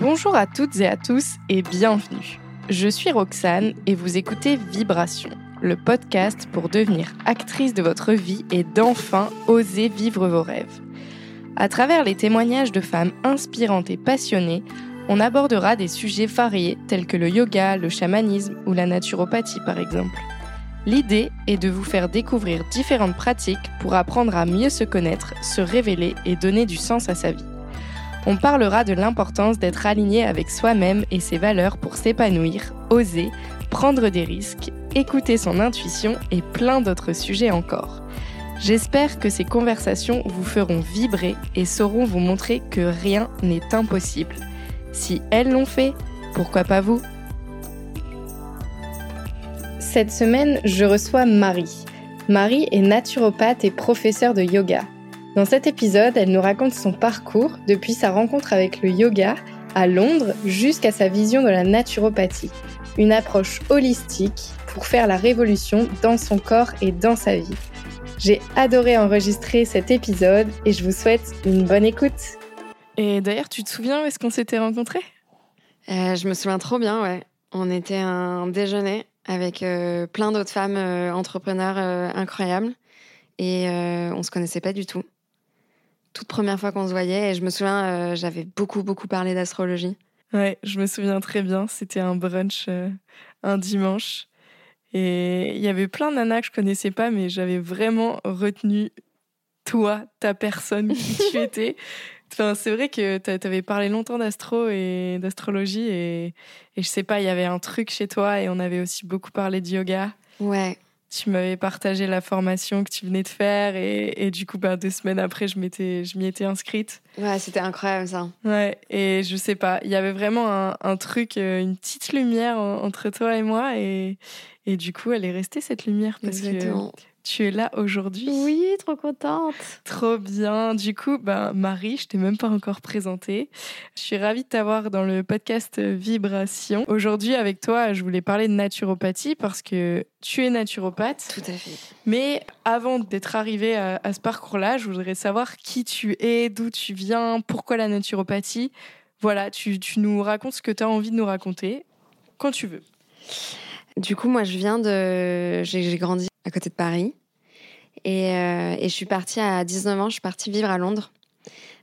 Bonjour à toutes et à tous et bienvenue. Je suis Roxane et vous écoutez Vibration, le podcast pour devenir actrice de votre vie et d'enfin oser vivre vos rêves. À travers les témoignages de femmes inspirantes et passionnées, on abordera des sujets variés tels que le yoga, le chamanisme ou la naturopathie par exemple. L'idée est de vous faire découvrir différentes pratiques pour apprendre à mieux se connaître, se révéler et donner du sens à sa vie. On parlera de l'importance d'être aligné avec soi-même et ses valeurs pour s'épanouir, oser, prendre des risques, écouter son intuition et plein d'autres sujets encore. J'espère que ces conversations vous feront vibrer et sauront vous montrer que rien n'est impossible. Si elles l'ont fait, pourquoi pas vous? Cette semaine, je reçois Marie. Marie est naturopathe et professeure de yoga. Dans cet épisode, elle nous raconte son parcours depuis sa rencontre avec le yoga à Londres jusqu'à sa vision de la naturopathie, une approche holistique pour faire la révolution dans son corps et dans sa vie. J'ai adoré enregistrer cet épisode et je vous souhaite une bonne écoute. Et d'ailleurs, tu te souviens où est-ce qu'on s'était rencontrés? Euh, Je me souviens trop bien, ouais. On était à un déjeuner avec euh, plein d'autres femmes euh, entrepreneurs incroyables et on se connaissait pas du tout. Toute première fois qu'on se voyait et je me souviens, j'avais beaucoup beaucoup parlé d'astrologie. Ouais, je me souviens très bien. C'était un brunch un dimanche et il y avait plein de nanas que je connaissais pas, mais j'avais vraiment retenu toi, ta personne, qui tu étais. Enfin, c'est vrai que tu avais parlé longtemps d'astro et d'astrologie et, et je sais pas, il y avait un truc chez toi et on avait aussi beaucoup parlé de yoga. Ouais. Tu m'avais partagé la formation que tu venais de faire et, et du coup, bah, deux semaines après, je m'étais, je m'y étais inscrite. Ouais, c'était incroyable ça. Ouais, et je sais pas, il y avait vraiment un, un truc, euh, une petite lumière entre toi et moi et, et du coup, elle est restée cette lumière parce Exactement. que tu es là aujourd'hui. Oui, trop contente. Trop bien. Du coup, ben, Marie, je t'ai même pas encore présentée. Je suis ravie de t'avoir dans le podcast Vibration. Aujourd'hui, avec toi, je voulais parler de naturopathie parce que tu es naturopathe. Tout à fait. Mais avant d'être arrivée à, à ce parcours-là, je voudrais savoir qui tu es, d'où tu viens, pourquoi la naturopathie. Voilà, tu, tu nous racontes ce que tu as envie de nous raconter quand tu veux. Du coup, moi, je viens de. J'ai grandi à côté de Paris. Et, euh, et, je suis partie à 19 ans, je suis partie vivre à Londres.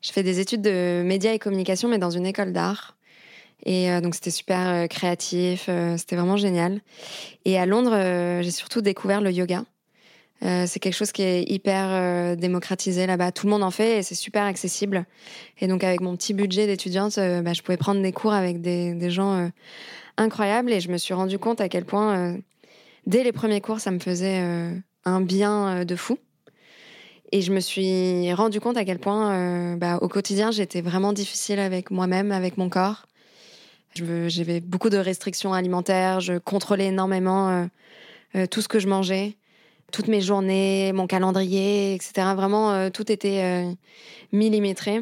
Je fais des études de médias et communication, mais dans une école d'art. Et euh, donc, c'était super euh, créatif, c'était vraiment génial. Et à Londres, j'ai surtout découvert le yoga. C'est quelque chose qui est hyper démocratisé là-bas. Tout le monde en fait et c'est super accessible. Et donc, avec mon petit budget d'étudiante, bah, je pouvais prendre des cours avec des, des gens incroyables. Et je me suis rendu compte à quel point, dès les premiers cours, ça me faisait un bien de fou. Et je me suis rendu compte à quel point, euh, bah, au quotidien, j'étais vraiment difficile avec moi-même, avec mon corps. J'avais beaucoup de restrictions alimentaires, je contrôlais énormément euh, euh, tout ce que je mangeais, toutes mes journées, mon calendrier, etc. Vraiment, euh, tout était euh, millimétré.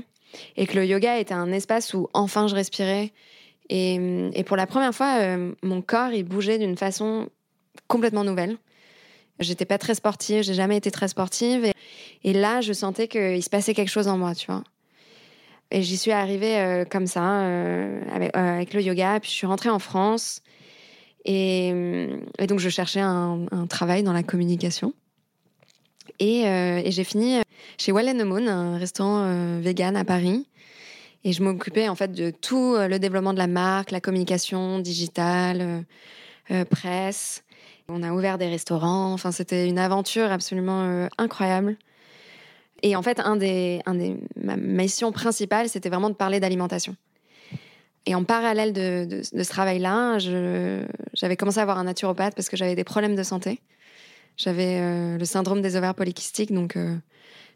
Et que le yoga était un espace où enfin je respirais. Et, et pour la première fois, euh, mon corps, il bougeait d'une façon complètement nouvelle. J'étais pas très sportive, j'ai jamais été très sportive. Et, là, je sentais qu'il se passait quelque chose en moi, tu vois. Et j'y suis arrivée euh, comme ça, euh, avec, euh, avec, le yoga. Puis je suis rentrée en France. Et, donc, je cherchais un, travail dans la communication. Et, j'ai fini chez the Moon, un restaurant vegan à Paris. Et je m'occupais en fait de tout le développement de la marque, la communication digitale, presse. On a ouvert des restaurants. Enfin, c'était une aventure absolument euh, incroyable. Et en fait, un des, un des, ma mission principale, c'était vraiment de parler d'alimentation. Et en parallèle de, ce travail-là, j'avais commencé à avoir un naturopathe parce que j'avais des problèmes de santé. J'avais euh, le syndrome des ovaires polykystiques, donc euh,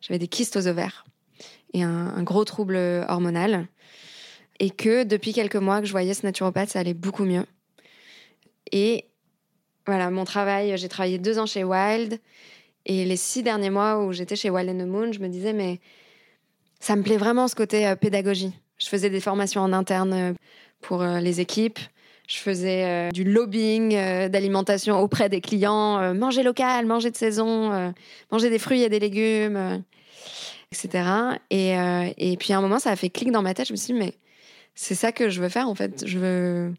j'avais des kystes aux ovaires et un, un, gros trouble hormonal. Et que depuis quelques mois que je voyais ce naturopathe, ça allait beaucoup mieux. Et voilà, mon travail, j'ai travaillé deux ans chez Wild. Et les six derniers mois où j'étais chez Wild and the Moon, je me disais, mais ça me plaît vraiment ce côté euh, pédagogie. Je faisais des formations en interne euh, pour euh, les équipes. Je faisais euh, du lobbying euh, d'alimentation auprès des clients. Euh, manger local, manger de saison, manger des fruits et des légumes, etc. Et, et puis à un moment, ça a fait clic dans ma tête. Je me suis dit, mais c'est ça que je veux faire en fait. Je veux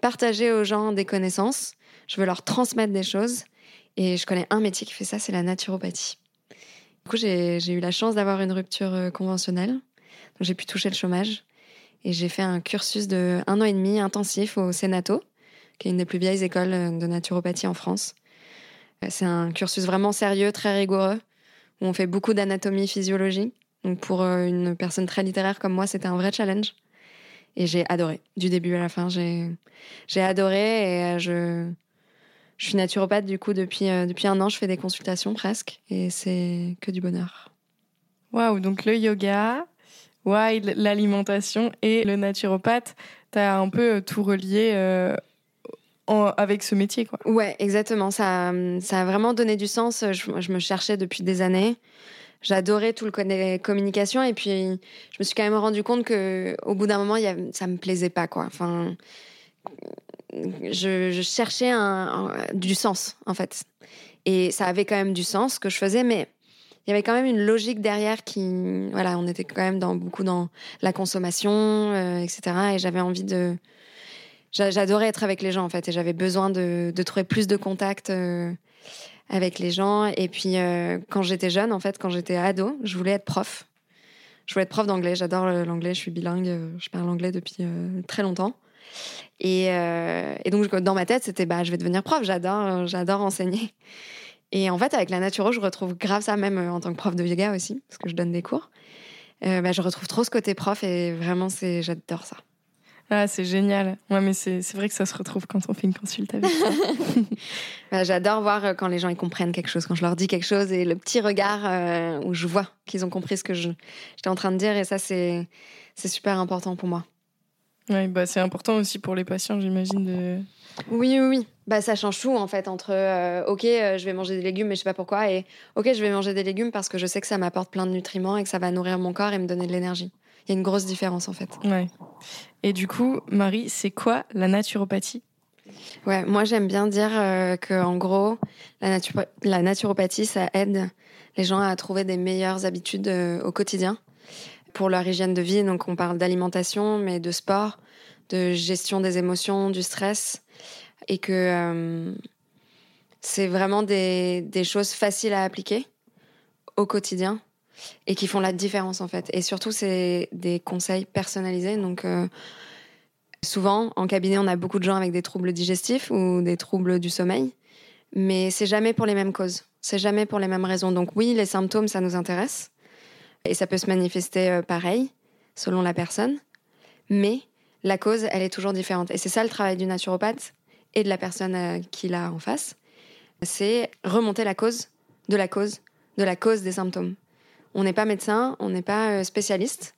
partager aux gens des connaissances, je veux leur transmettre des choses. Et je connais un métier qui fait ça, c'est la naturopathie. Du coup, j'ai eu la chance d'avoir une rupture euh, conventionnelle. Donc, j'ai pu toucher le chômage. Et j'ai fait un cursus de un an et demi intensif au Sénato, qui est une des plus vieilles écoles euh, de naturopathie en France. Euh, c'est un cursus vraiment sérieux, très rigoureux, où on fait beaucoup d'anatomie physiologie. Donc pour une personne très littéraire comme moi, c'était un vrai challenge. Et j'ai adoré. Du début à la fin, j'ai adoré et je, je suis naturopathe du coup depuis, euh, depuis un an, je fais des consultations presque et c'est que du bonheur. Waouh, donc le yoga, ouais, l'alimentation et le naturopathe, tu as un peu euh, tout relié euh, avec ce métier quoi. Ouais, exactement, ça, ça a vraiment donné du sens, je, je me cherchais depuis des années. J'adorais tout le communication et puis je me suis quand même rendu compte que au bout d'un moment, y a, ça me plaisait pas quoi. Enfin, je, cherchais du sens, en fait. Et ça avait quand même du sens ce que je faisais, mais il y avait quand même une logique derrière qui, voilà, on était quand même dans beaucoup dans la consommation, euh, etc. Et j'avais envie de, j'adorais être avec les gens en fait, et j'avais besoin de, trouver plus de contacts euh, avec les gens. Et puis euh, quand j'étais jeune, en fait, quand j'étais ado, je voulais être prof. Je voulais être prof d'anglais. J'adore l'anglais. Je suis bilingue. Je parle anglais depuis très longtemps. Euh, et, donc, dans ma tête, c'était bah, je vais devenir prof, j'adore, euh, j'adore enseigner. Et en fait, avec la naturo, je retrouve grave ça, même euh, en tant que prof de yoga aussi, parce que je donne des cours. bah, je retrouve trop ce côté prof et vraiment, c'est, j'adore ça. Ah, c'est génial. Ouais, mais c'est, vrai que ça se retrouve quand on fait une consulte avec ça. bah, j'adore voir quand les gens ils comprennent quelque chose, quand je leur dis quelque chose et le petit regard où je vois qu'ils ont compris ce que je, j'étais en train de dire. Et ça, c'est, c'est super important pour moi. Oui, bah c'est important aussi pour les patients, j'imagine. De... Oui, oui, oui. Bah, ça change tout en fait entre euh, ok, euh, je vais manger des légumes, mais je sais pas pourquoi, et ok, je vais manger des légumes parce que je sais que ça m'apporte plein de nutriments et que ça va nourrir mon corps et me donner de l'énergie. Il y a une grosse différence en fait. Ouais. Et du coup, Marie, c'est quoi la naturopathie? Ouais, moi j'aime bien dire euh, que en gros, la, la naturopathie, ça aide les gens à trouver des meilleures habitudes au quotidien pour leur hygiène de vie. Donc on parle d'alimentation, mais de sport, de gestion des émotions, du stress, et que euh, c'est vraiment des, choses faciles à appliquer au quotidien et qui font la différence en fait. Et surtout, c'est des conseils personnalisés. Donc euh, souvent, en cabinet, on a beaucoup de gens avec des troubles digestifs ou des troubles du sommeil, mais c'est jamais pour les mêmes causes. C'est jamais pour les mêmes raisons. Donc oui, les symptômes, ça nous intéresse. Et ça peut se manifester euh, pareil, selon la personne. Mais la cause, elle est toujours différente. Et c'est ça le travail du naturopathe et de la personne euh, qui l'a en face. C'est remonter la cause de la cause de la cause des symptômes. On n'est pas médecin, on n'est pas euh, spécialiste.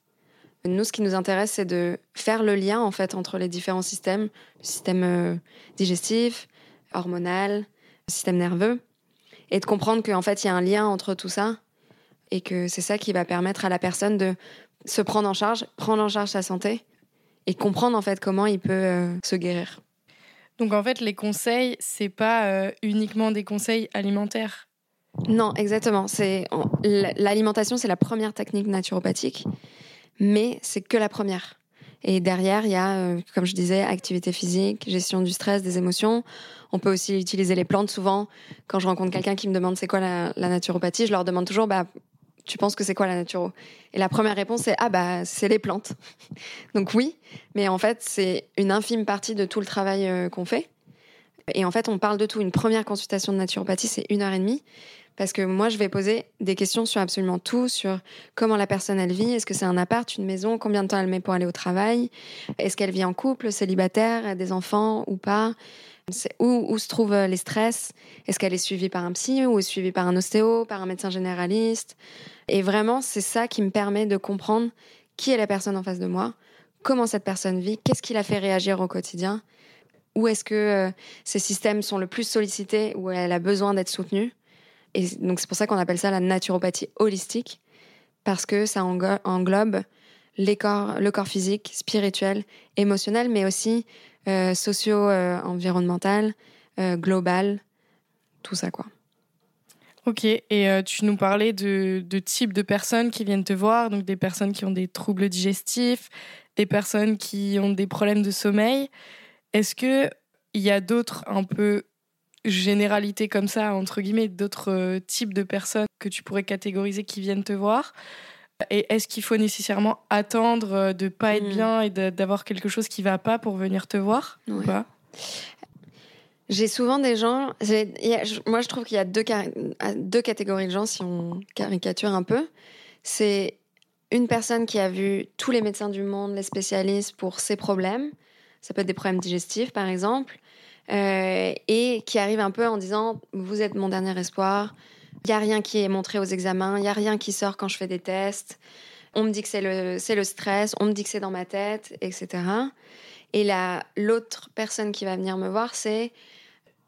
Nous, ce qui nous intéresse, c'est de faire le lien en fait entre les différents systèmes, le système digestif, hormonal, le système nerveux, et de comprendre qu'en fait, il y a un lien entre tout ça et que c'est ça qui va permettre à la personne de se prendre en charge, prendre en charge sa santé et comprendre en fait comment il peut euh, se guérir. Donc en fait, les conseils, c'est pas euh, uniquement des conseils alimentaires. Non, exactement. C'est l'alimentation, c'est la première technique naturopathique, mais c'est que la première. Et derrière, il y a, euh, comme je disais, activité physique, gestion du stress, des émotions. On peut aussi utiliser les plantes. Souvent, quand je rencontre quelqu'un qui me demande c'est quoi la, la, naturopathie, je leur demande toujours bah, tu penses que c'est quoi la naturo? Et la première réponse c'est ah bah c'est les plantes. Donc oui, mais en fait c'est une infime partie de tout le travail euh, qu'on fait. Et en fait on parle de tout. Une première consultation de naturopathie c'est une heure et demie parce que moi je vais poser des questions sur absolument tout, sur comment la personne elle vit, est-ce que c'est un appart, une maison, combien de temps elle met pour aller au travail, est-ce qu'elle vit en couple, célibataire, des enfants ou pas? Où, où, se trouvent euh, les stress? Est-ce qu'elle est suivie par un psy ou est suivie par un ostéo, par un médecin généraliste? Et vraiment, c'est ça qui me permet de comprendre qui est la personne en face de moi, comment cette personne vit, qu'est-ce qui la fait réagir au quotidien, où est-ce que euh, ces systèmes sont le plus sollicités, où elle a besoin d'être soutenue. Et donc c'est pour ça qu'on appelle ça la naturopathie holistique, parce que ça englobe les corps, le corps physique, spirituel, émotionnel, mais aussi euh, socio-environnemental, euh, global, tout ça quoi. Ok, et euh, tu nous parlais de, de types de personnes qui viennent te voir, donc des personnes qui ont des troubles digestifs, des personnes qui ont des problèmes de sommeil. Est-ce que il y a d'autres un peu généralités comme ça, entre guillemets, d'autres euh, types de personnes que tu pourrais catégoriser qui viennent te voir? Et est-ce qu'il faut nécessairement attendre euh, de pas être Mm. bien et d'avoir quelque chose qui va pas pour venir te voir? Ou Ouais. pas? J'ai souvent des gens. moi, je trouve qu'il y a deux, catégories de gens, si on caricature un peu. C'est une personne qui a vu tous les médecins du monde, les spécialistes pour ses problèmes. Ça peut être des problèmes digestifs, par exemple. euh, et qui arrive un peu en disant Vous êtes mon dernier espoir. Il n'y a rien qui est montré aux examens. Il n'y a rien qui sort quand je fais des tests. On me dit que c'est le, stress. On me dit que c'est dans ma tête, etc. Et la, l'autre personne qui va venir me voir, c'est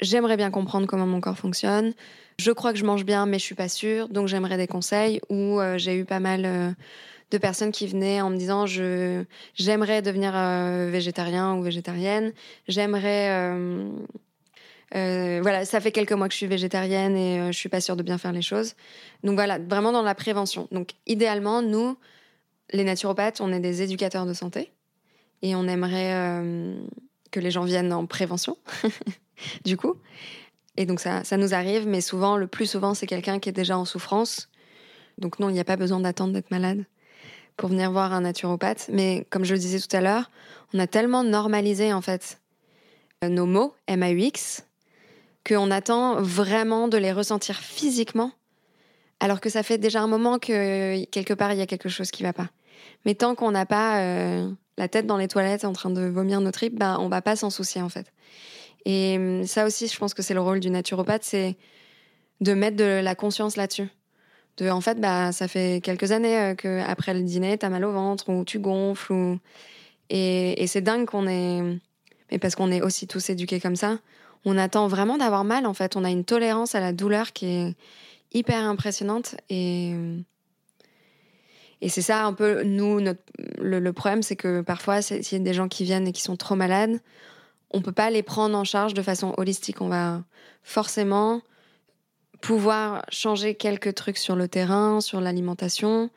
j'aimerais bien comprendre comment mon corps fonctionne. Je crois que je mange bien, mais je suis pas sûre, donc j'aimerais des conseils. Ou euh, j'ai eu pas mal euh, de personnes qui venaient en me disant je j'aimerais devenir euh, végétarien ou végétarienne. J'aimerais voilà, ça fait quelques mois que je suis végétarienne et je suis pas sûre de bien faire les choses. Donc voilà, vraiment dans la prévention. Donc idéalement, nous, les naturopathes, on est des éducateurs de santé et on aimerait que les gens viennent en prévention, du coup. Et donc ça, ça nous arrive, mais souvent, le plus souvent, c'est quelqu'un qui est déjà en souffrance. Donc non, il n'y a pas besoin d'attendre d'être malade pour venir voir un naturopathe. Mais comme je le disais tout à l'heure, on a tellement normalisé en fait euh, nos mots MAUX qu'on attend vraiment de les ressentir physiquement, alors que ça fait déjà un moment que quelque part il y a quelque chose qui va pas. Mais tant qu'on n'a pas euh, la tête dans les toilettes en train de vomir nos tripes, ben, on va pas s'en soucier en fait. Et hum, ça aussi, je pense que c'est le rôle du naturopathe, c'est de mettre de la conscience là-dessus. De, en fait, bah, ça fait quelques années euh, que après le dîner, t'as mal au ventre ou tu gonfles. Ou... Et, et c'est dingue qu'on est... Mais parce qu'on est aussi tous éduqués comme ça. On attend vraiment d'avoir mal, en fait. On a une tolérance à la douleur qui est hyper impressionnante. Et, et c'est ça un peu, nous, notre, le, le problème, c'est que parfois, s'il y a des gens qui viennent et qui sont trop malades, on peut pas les prendre en charge de façon holistique. On va forcément pouvoir changer quelques trucs sur le terrain, sur l'alimentation,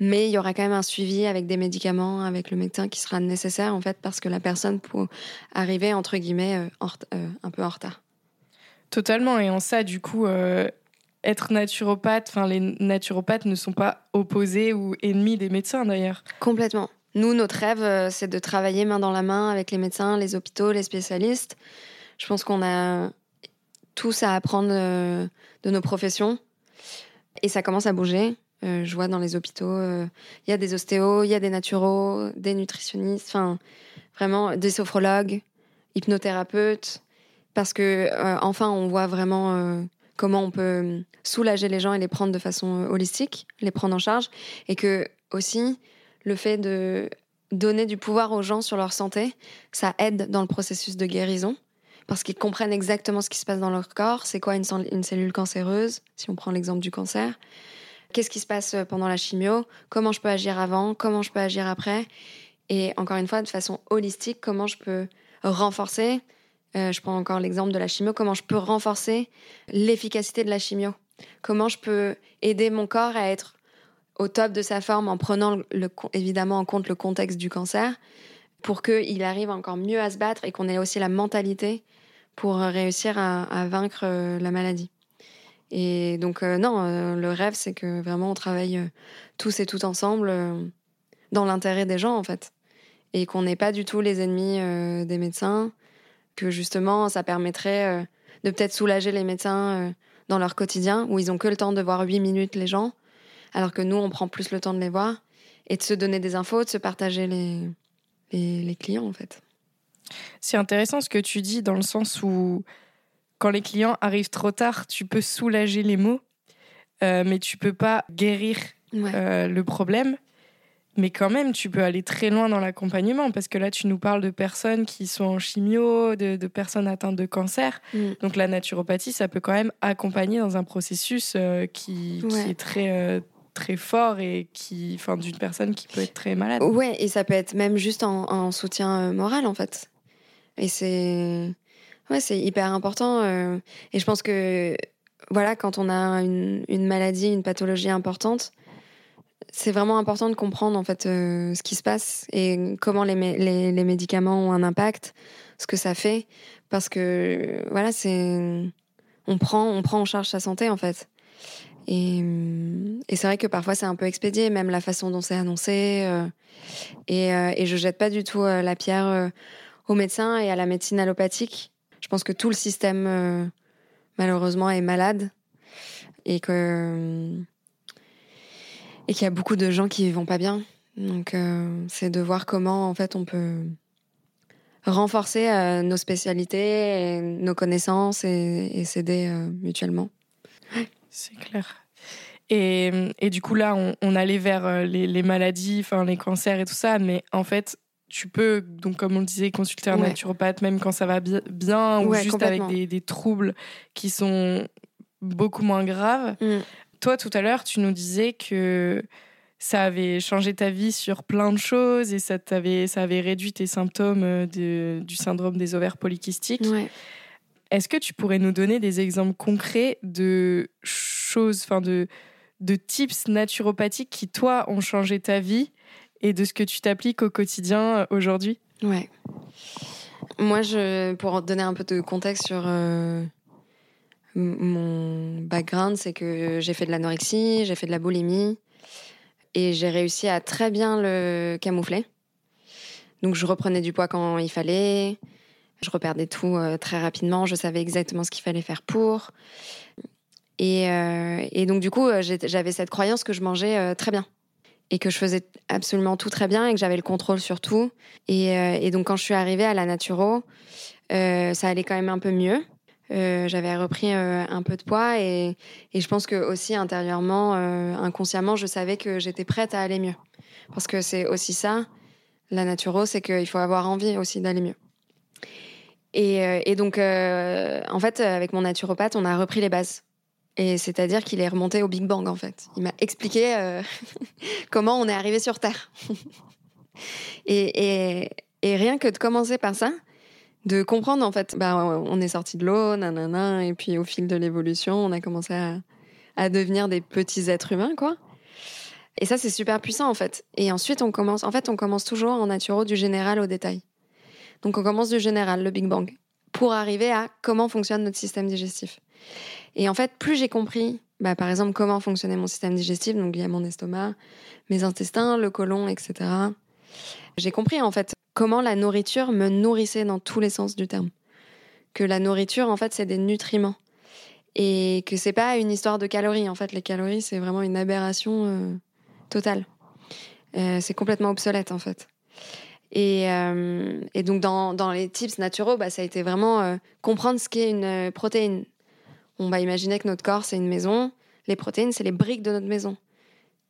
mais il y aura quand même un suivi avec des médicaments, avec le médecin qui sera nécessaire en fait parce que la personne peut arriver entre guillemets euh, en euh, un peu en retard. Totalement. Et en ça, du coup, euh, être naturopathe, enfin, les naturopathes ne sont pas opposés ou ennemis des médecins d'ailleurs. Complètement. Nous, notre rêve, euh, c'est de travailler main dans la main avec les médecins, les hôpitaux, les spécialistes. Je pense qu'on a tous à apprendre euh, de nos professions. Et ça commence à bouger. Euh, je vois dans les hôpitaux, il y a des ostéos, il y a des naturaux, des nutritionnistes, enfin, vraiment des sophrologues, hypnothérapeutes. Parce que, enfin, on voit vraiment comment on peut soulager les gens et les prendre de façon holistique, les prendre en charge. Et que, aussi, le fait de donner du pouvoir aux gens sur leur santé, ça aide dans le processus de guérison. Parce qu'ils comprennent exactement ce qui se passe dans leur corps, c'est quoi une, cell- une cellule cancéreuse, si on prend l'exemple du cancer, qu'est-ce qui se passe euh, pendant la chimio, comment je peux agir avant, comment je peux agir après, et encore une fois, de façon holistique, comment je peux renforcer, euh, je prends encore l'exemple de la chimio, comment je peux renforcer l'efficacité de la chimio, comment je peux aider mon corps à être au top de sa forme en prenant évidemment en compte le contexte du cancer pour qu'il arrive encore mieux à se battre et qu'on ait aussi la mentalité pour euh, réussir à, vaincre euh, la maladie. Et donc euh, non, le rêve c'est que vraiment on travaille tous et toutes ensemble dans l'intérêt des gens en fait et qu'on n'est pas du tout les ennemis des médecins, que justement ça permettrait de peut-être soulager les médecins dans leur quotidien où ils ont que le temps de voir huit minutes les gens alors que nous, on prend plus le temps de les voir et de se donner des infos, de se partager les, les, les clients, en fait. C'est intéressant ce que tu dis dans le sens où quand les clients arrivent trop tard, tu peux soulager les maux, euh, mais tu peux pas guérir Ouais. euh, le problème. Mais quand même, tu peux aller très loin dans l'accompagnement parce que là, tu nous parles de personnes qui sont en chimio, de, de personnes atteintes de cancer. Mm. Donc la naturopathie, ça peut quand même accompagner dans un processus euh, qui, qui est très très fort et qui, enfin, d'une personne qui peut être très malade. Ouais, et ça peut être même juste en, en soutien euh, moral, en fait. Et c'est. Ouais, c'est hyper important. euh, Et je pense que, voilà, quand on a une, une maladie, une pathologie importante, c'est vraiment important de comprendre en fait euh, ce qui se passe et comment les, les, les, médicaments ont un impact, ce que ça fait, parce que voilà, c'est on prend on prend en charge sa santé en fait. Et, et c'est vrai que parfois c'est un peu expédié, même la façon dont c'est annoncé. Euh, et, euh, et je jette pas du tout la pierre aux médecins et à la médecine allopathique. Je pense que tout le système malheureusement est malade et que et qu'il y a beaucoup de gens qui vont pas bien. Donc euh, c'est de voir comment en fait on peut renforcer euh, nos spécialités, nos connaissances et, s'aider euh, mutuellement. C'est clair. Et, et, du coup là, on, allait vers les, maladies, enfin les cancers et tout ça, mais en fait, tu peux donc comme on le disait consulter un naturopathe même quand ça va bien ou juste avec des, des, troubles qui sont beaucoup moins graves. Mm. Toi, tout à l'heure, tu nous disais que ça avait changé ta vie sur plein de choses et ça, t'avait, ça avait réduit tes symptômes euh, de, du syndrome des ovaires polykystiques. Est-ce que tu pourrais nous donner des exemples concrets de choses, enfin de, de tips naturopathiques qui, toi, ont changé ta vie et de ce que tu t'appliques au quotidien euh, aujourd'hui? Ouais. Moi, pour donner un peu de contexte sur euh, mon background, c'est que j'ai fait de l'anorexie, j'ai fait de la boulimie et j'ai réussi à très bien le camoufler. Donc je reprenais du poids quand il fallait, je reperdais tout euh, très rapidement, je savais exactement ce qu'il fallait faire pour. Et, euh, et donc du coup, euh, j'avais cette croyance que je mangeais très bien et que je faisais absolument tout très bien et que j'avais le contrôle sur tout. Et, donc quand je suis arrivée à la naturo, ça allait quand même un peu mieux. Euh, j'avais repris euh, un peu de poids et, je pense que aussi intérieurement, euh, inconsciemment, je savais que j'étais prête à aller mieux. Parce que c'est aussi ça, la naturo, c'est qu'il faut avoir envie aussi d'aller mieux. Et donc, en fait, avec mon naturopathe, on a repris les bases. Et c'est-à-dire qu'il est remonté au Big Bang, en fait. Il m'a expliqué comment on est arrivé sur Terre. et, rien que de commencer par ça, de comprendre en fait, bah, on est sorti de l'eau, nanana, et puis au fil de l'évolution, on a commencé à, à, devenir des petits êtres humains, quoi. Et ça, c'est super puissant en fait. Et ensuite, on commence, en fait, on commence toujours en naturo du général au détail. Donc, on commence du général, le Big Bang, pour arriver à comment fonctionne notre système digestif. Et en fait, plus j'ai compris, bah, par exemple, comment fonctionnait mon système digestif, donc il y a mon estomac, mes intestins, le côlon, etc. J'ai compris en fait comment la nourriture me nourrissait dans tous les sens du terme. Que la nourriture, en fait, c'est des nutriments. Et que c'est pas une histoire de calories. En fait, les calories, c'est vraiment une aberration euh, totale. Euh, c'est complètement obsolète, en fait. Et, euh, donc, dans, dans, les tips naturaux, bah, ça a été vraiment comprendre ce qu'est une protéine. On va imaginer que notre corps, c'est une maison. Les protéines, c'est les briques de notre maison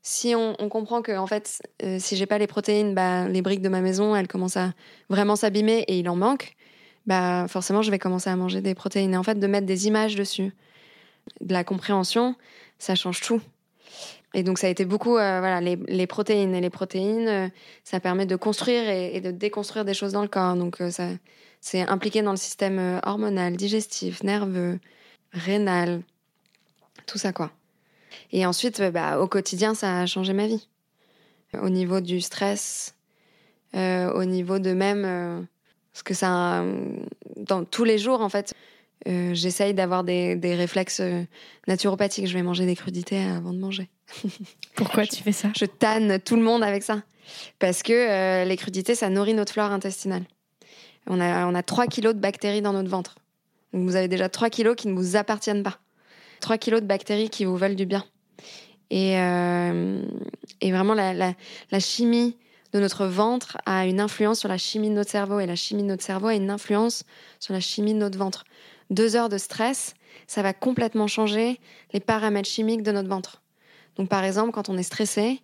si on, comprend que en fait, euh, si j'ai pas les protéines, bah, les briques de ma maison, elles commencent à vraiment s'abîmer et il en manque, bah forcément, je vais commencer à manger des protéines. Et en fait, de mettre des images dessus, de la compréhension, ça change tout. Et donc, ça a été beaucoup, euh, voilà, les, protéines. Et les protéines, euh, ça permet de construire et, de déconstruire des choses dans le corps. Donc, ça, c'est impliqué dans le système hormonal, digestif, nerveux, rénal, tout ça, quoi. Et ensuite, euh, bah, au quotidien, ça a changé ma vie. Au niveau du stress, euh, au niveau de même, euh, parce que ça, dans tous les jours, en fait, j'essaye d'avoir des, des, réflexes naturopathiques. Je vais manger des crudités avant de manger. Pourquoi tu fais ça? Je tanne tout le monde avec ça. Parce que les crudités, ça nourrit notre flore intestinale. On a, on a 3 kilos de bactéries dans notre ventre. Donc vous avez déjà 3 kilos qui ne vous appartiennent pas. 3 kilos de bactéries qui vous veulent du bien. Et, euh, vraiment, la, chimie de notre ventre a une influence sur la chimie de notre cerveau. Et la chimie de notre cerveau a une influence sur la chimie de notre ventre. Deux heures de stress, ça va complètement changer les paramètres chimiques de notre ventre. Donc, par exemple, quand on est stressé,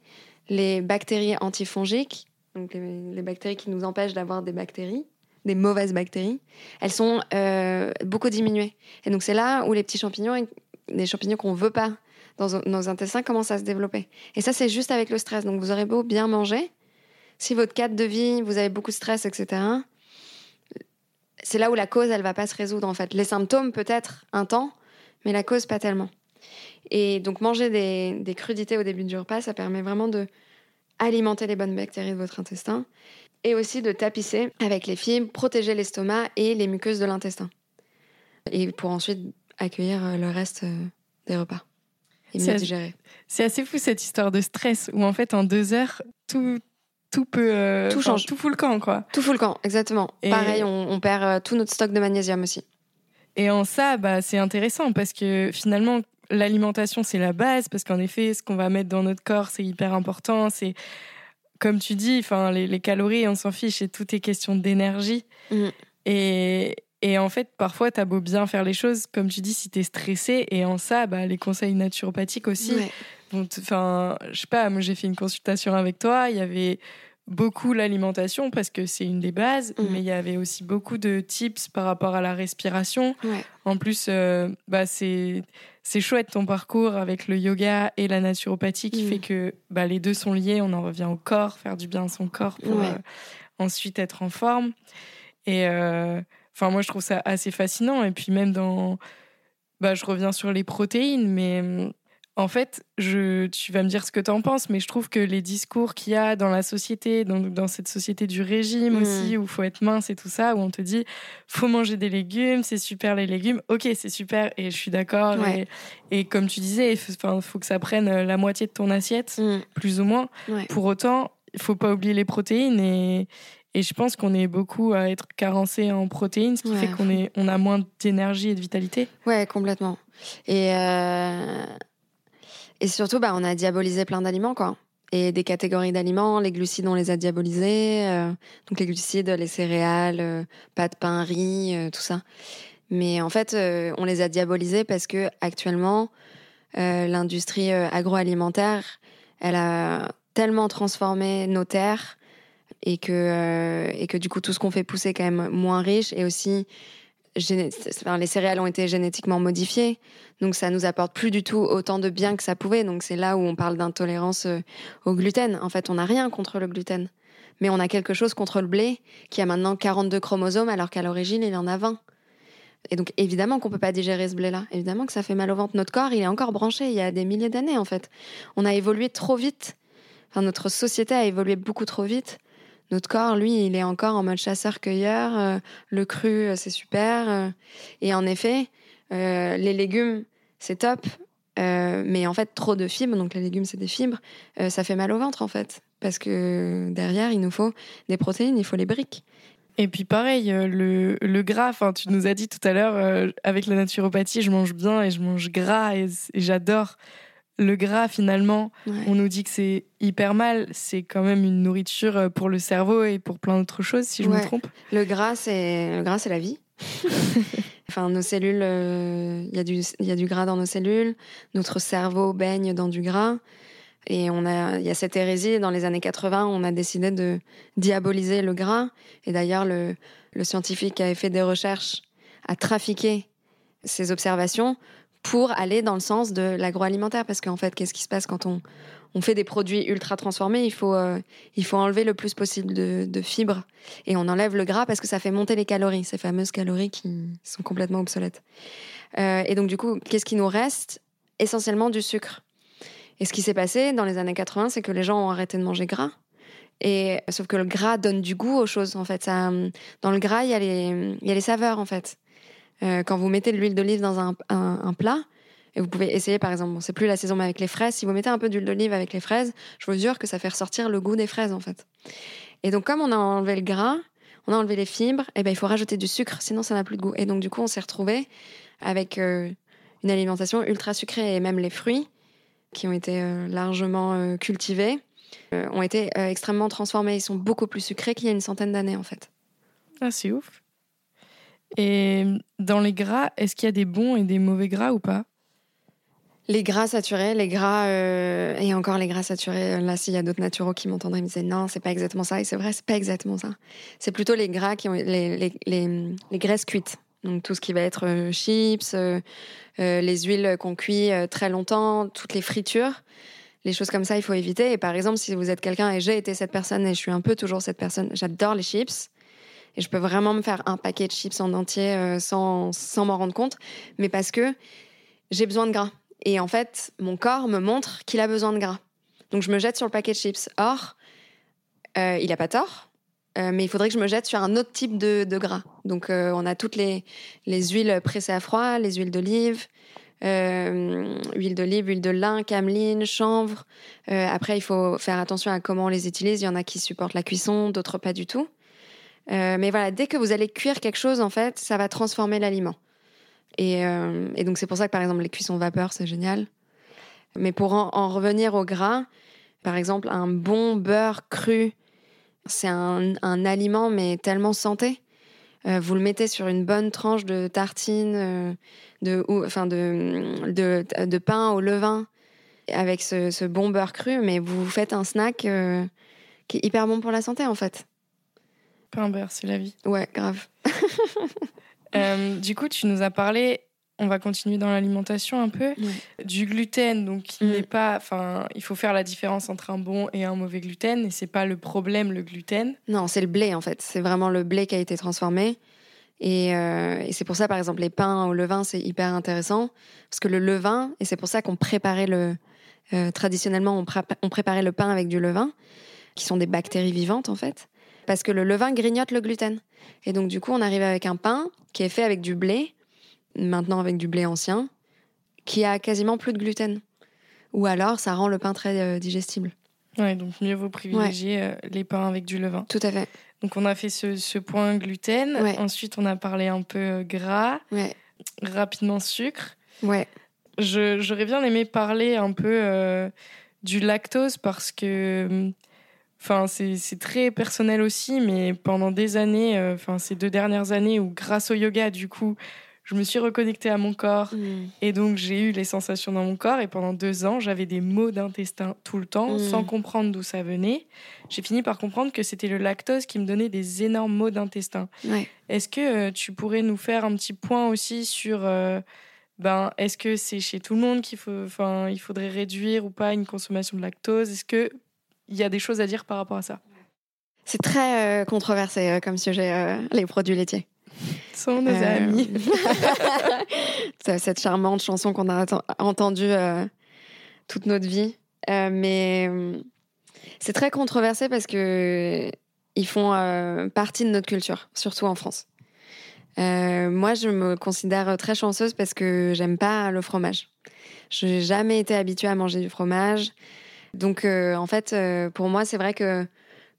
les bactéries antifongiques, donc les, bactéries qui nous empêchent d'avoir des bactéries, des mauvaises bactéries, elles sont euh, beaucoup diminuées. Et donc, c'est là où les petits champignons, les champignons qu'on veut pas dans nos intestins commencent à se développer. Et ça, c'est juste avec le stress. Donc, vous aurez beau bien manger. Si votre cadre de vie, vous avez beaucoup de stress, etc., c'est là où la cause, elle va pas se résoudre, en fait. Les symptômes, peut-être, un temps, mais la cause, pas tellement. Et donc manger des, des crudités au début du repas, ça permet vraiment de alimenter les bonnes bactéries de votre intestin et aussi de tapisser avec les fibres, protéger l'estomac et les muqueuses de l'intestin. Et pour ensuite accueillir euh, le reste euh, des repas et mieux digérer. C'est assez fou cette histoire de stress où en fait en deux heures tout tout peut euh, tout change, tout fout le camp quoi. Tout fout le camp, exactement. Pareil, on, on perd tout notre stock de magnésium aussi. Et en ça, bah, c'est intéressant parce que finalement, l'alimentation, c'est la base, parce qu'en effet, ce qu'on va mettre dans notre corps, c'est hyper important. C'est, comme tu dis, enfin, les, calories, on s'en fiche, et tout est question d'énergie. Mm. Et, et en fait, parfois, t'as beau bien faire les choses, comme tu dis, si t'es stressé, et en ça, bah, les conseils naturopathiques aussi. Enfin, je sais pas, moi j'ai fait une consultation avec toi, il y avait beaucoup l'alimentation parce que c'est une des bases, mm. mais il y avait aussi beaucoup de tips par rapport à la respiration. En plus, euh, bah, c'est c'est chouette ton parcours avec le yoga et la naturopathie qui mm. fait que bah, les deux sont liés. On en revient au corps, faire du bien à son corps pour euh, ensuite être en forme. Et euh, enfin, moi, je trouve ça assez fascinant. Et puis même dans, bah, je reviens sur les protéines, mais en fait, je, tu vas me dire ce que tu en penses, mais je trouve que les discours qu'il y a dans la société, dans, dans cette société du régime mm. aussi, où il faut être mince et tout ça, où on te dit faut manger des légumes, c'est super les légumes. Ok, c'est super et je suis d'accord. Et, comme tu disais, il faut, que ça prenne la moitié de ton assiette, mm. plus ou moins. Pour autant, il faut pas oublier les protéines et, et je pense qu'on est beaucoup à être carencé en protéines, ce qui fait qu'on est, on a moins d'énergie et de vitalité. Ouais, complètement. Et euh, et surtout, bah, on a diabolisé plein d'aliments, quoi. Et des catégories d'aliments, les glucides, on les a diabolisés. Euh, donc les glucides, les céréales, euh, pâtes, pain, riz, euh, tout ça. Mais en fait, on les a diabolisés parce que actuellement, l'industrie agroalimentaire, elle a tellement transformé nos terres et que et que du coup tout ce qu'on fait pousser est quand même moins riche et aussi les céréales ont été génétiquement modifiées, donc ça nous apporte plus du tout autant de bien que ça pouvait. Donc c'est là où on parle d'intolérance euh, au gluten. En fait, on n'a rien contre le gluten, mais on a quelque chose contre le blé qui a maintenant 42 chromosomes alors qu'à l'origine il en a 20. Et donc évidemment qu'on peut pas digérer ce blé-là. Évidemment que ça fait mal au ventre. Notre corps, il est encore branché il y a des milliers d'années en fait. On a évolué trop vite. Notre société a évolué beaucoup trop vite notre corps, lui, il est encore en mode chasseur-cueilleur. Euh, le cru, euh, c'est super. Euh. et en effet, les légumes, c'est top. mais en fait, trop de fibres, donc les légumes, c'est des fibres, ça fait mal au ventre, en fait. Parce que derrière, il nous faut des protéines, il faut les briques. Et puis pareil, le, le gras, tu nous as dit tout à l'heure, avec la naturopathie, je mange bien et je mange gras et j'adore le gras, finalement, on nous dit que c'est hyper mal. C'est quand même une nourriture euh, pour le cerveau et pour plein d'autres choses, si je me trompe. Le gras, c'est le gras, c'est la vie. enfin, nos cellules, il euh, y, a du, y a du gras dans nos cellules. Notre cerveau baigne dans du gras. Et on a, il y a cette hérésie. Dans les années 80, on a décidé de diaboliser le gras. Et d'ailleurs, le, le scientifique qui avait fait des recherches a trafiqué ces observations pour aller dans le sens de l'agroalimentaire. Parce qu'en fait, qu'est-ce qui se passe quand on, on fait des produits ultra transformés? Il faut, euh, il faut enlever le plus possible de, fibres et on enlève le gras parce que ça fait monter les calories, ces fameuses calories qui sont complètement obsolètes. Euh, et donc, du coup, qu'est-ce qui nous reste? Essentiellement du sucre. Et ce qui s'est passé dans les années 80, c'est que les gens ont arrêté de manger gras. Et sauf que le gras donne du goût aux choses. En fait, ça, dans le gras, il y a les, y a les saveurs en fait. Euh, quand vous mettez de l'huile d'olive dans un, plat, et vous pouvez essayer, par exemple, bon, c'est plus la saison, mais avec les fraises, si vous mettez un peu d'huile d'olive avec les fraises, je vous jure que ça fait ressortir le goût des fraises, en fait. Et donc, comme on a enlevé le gras, on a enlevé les fibres, et eh ben, il faut rajouter du sucre, sinon ça n'a plus de goût. Et donc, du coup, on s'est retrouvé avec euh, une alimentation ultra sucrée, et même les fruits, qui ont été euh, largement cultivés, ont été extrêmement transformés. Ils sont beaucoup plus sucrés qu'il y a une centaine d'années, en fait. Ah, c'est ouf. Et dans les gras, est-ce qu'il y a des bons et des mauvais gras ou pas? Les gras saturés, les gras euh, et encore les gras saturés. Là, s'il y a d'autres naturaux qui m'entendraient, ils me disaient non, c'est pas exactement ça. Et c'est vrai, c'est pas exactement ça. C'est plutôt les gras qui ont les, les, les, graisses cuites. Donc tout ce qui va être euh, chips, euh, les huiles qu'on cuit très longtemps, toutes les fritures, les choses comme ça, il faut éviter. Et par exemple, si vous êtes quelqu'un et j'ai été cette personne et je suis un peu toujours cette personne, j'adore les chips. Et je peux vraiment me faire un paquet de chips en entier euh, sans, sans m'en rendre compte. Mais parce que j'ai besoin de gras. Et en fait, mon corps me montre qu'il a besoin de gras. Donc je me jette sur le paquet de chips. Or, euh, il n'a pas tort, euh, mais il faudrait que je me jette sur un autre type de, gras. Donc on a toutes les, les huiles pressées à froid, les huiles d'olive, huile d'olive, huile de lin, cameline, chanvre. Après, il faut faire attention à comment on les utilise. Il y en a qui supportent la cuisson, d'autres pas du tout. Euh, mais voilà, dès que vous allez cuire quelque chose, en fait, ça va transformer l'aliment. Et, euh, donc c'est pour ça que par exemple les cuissons vapeur, c'est génial. Mais pour en, en revenir au gras, par exemple un bon beurre cru, c'est un, un aliment mais tellement santé. Euh, vous le mettez sur une bonne tranche de tartine, de, ou, enfin de, de, de pain au levain, avec ce, ce bon beurre cru, mais vous faites un snack qui est hyper bon pour la santé en fait. Beurre, c'est la vie. Ouais, grave. Euh, du coup, tu nous as parlé, on va continuer dans l'alimentation un peu, du gluten. Donc, il Mm. n'est pas, enfin, il faut faire la différence entre un bon et un mauvais gluten, et c'est pas le problème le gluten. Non, c'est le blé en fait. C'est vraiment le blé qui a été transformé. Et, euh, et c'est pour ça, par exemple, les pains au levain, c'est hyper intéressant. Parce que le levain, et c'est pour ça qu'on préparait le. euh, traditionnellement, on préparait le pain avec du levain, qui sont des bactéries vivantes en fait. Parce que le levain grignote le gluten. Et donc, du coup, on arrive avec un pain qui est fait avec du blé, maintenant avec du blé ancien, qui a quasiment plus de gluten. Ou alors, ça rend le pain très euh, digestible. Ouais, donc mieux vaut privilégier euh, les pains avec du levain. Tout à fait. Donc, on a fait ce, ce point gluten. Ouais. Ensuite, on a parlé un peu euh, gras, Ouais. rapidement sucre. Ouais. J'aurais bien aimé parler un peu euh, du lactose parce que, hum, enfin, c'est très personnel aussi, mais pendant des années, euh, enfin, ces deux dernières années où, grâce au yoga, du coup, je me suis reconnectée à mon corps Mm. et donc j'ai eu les sensations dans mon corps. Et pendant deux ans, j'avais des maux d'intestin tout le temps, Mm. sans comprendre d'où ça venait. J'ai fini par comprendre que c'était le lactose qui me donnait des énormes maux d'intestin. Ouais. Est-ce que euh, tu pourrais nous faire un petit point aussi sur euh, ben est-ce que c'est chez tout le monde qu'il faut enfin il faudrait réduire ou pas une consommation de lactose? Est-ce que il y a des choses à dire par rapport à ça C'est très euh, controversé euh, comme sujet, euh, les produits laitiers. Sont nos amis. Cette charmante chanson qu'on a entendue toute notre vie. Mais c'est très controversé parce que ils font partie de notre culture, surtout en France. Moi, je me considère très chanceuse parce que j'aime pas le fromage. Je n'ai jamais été habituée à manger du fromage. Donc, euh, en fait, euh, pour moi, c'est vrai que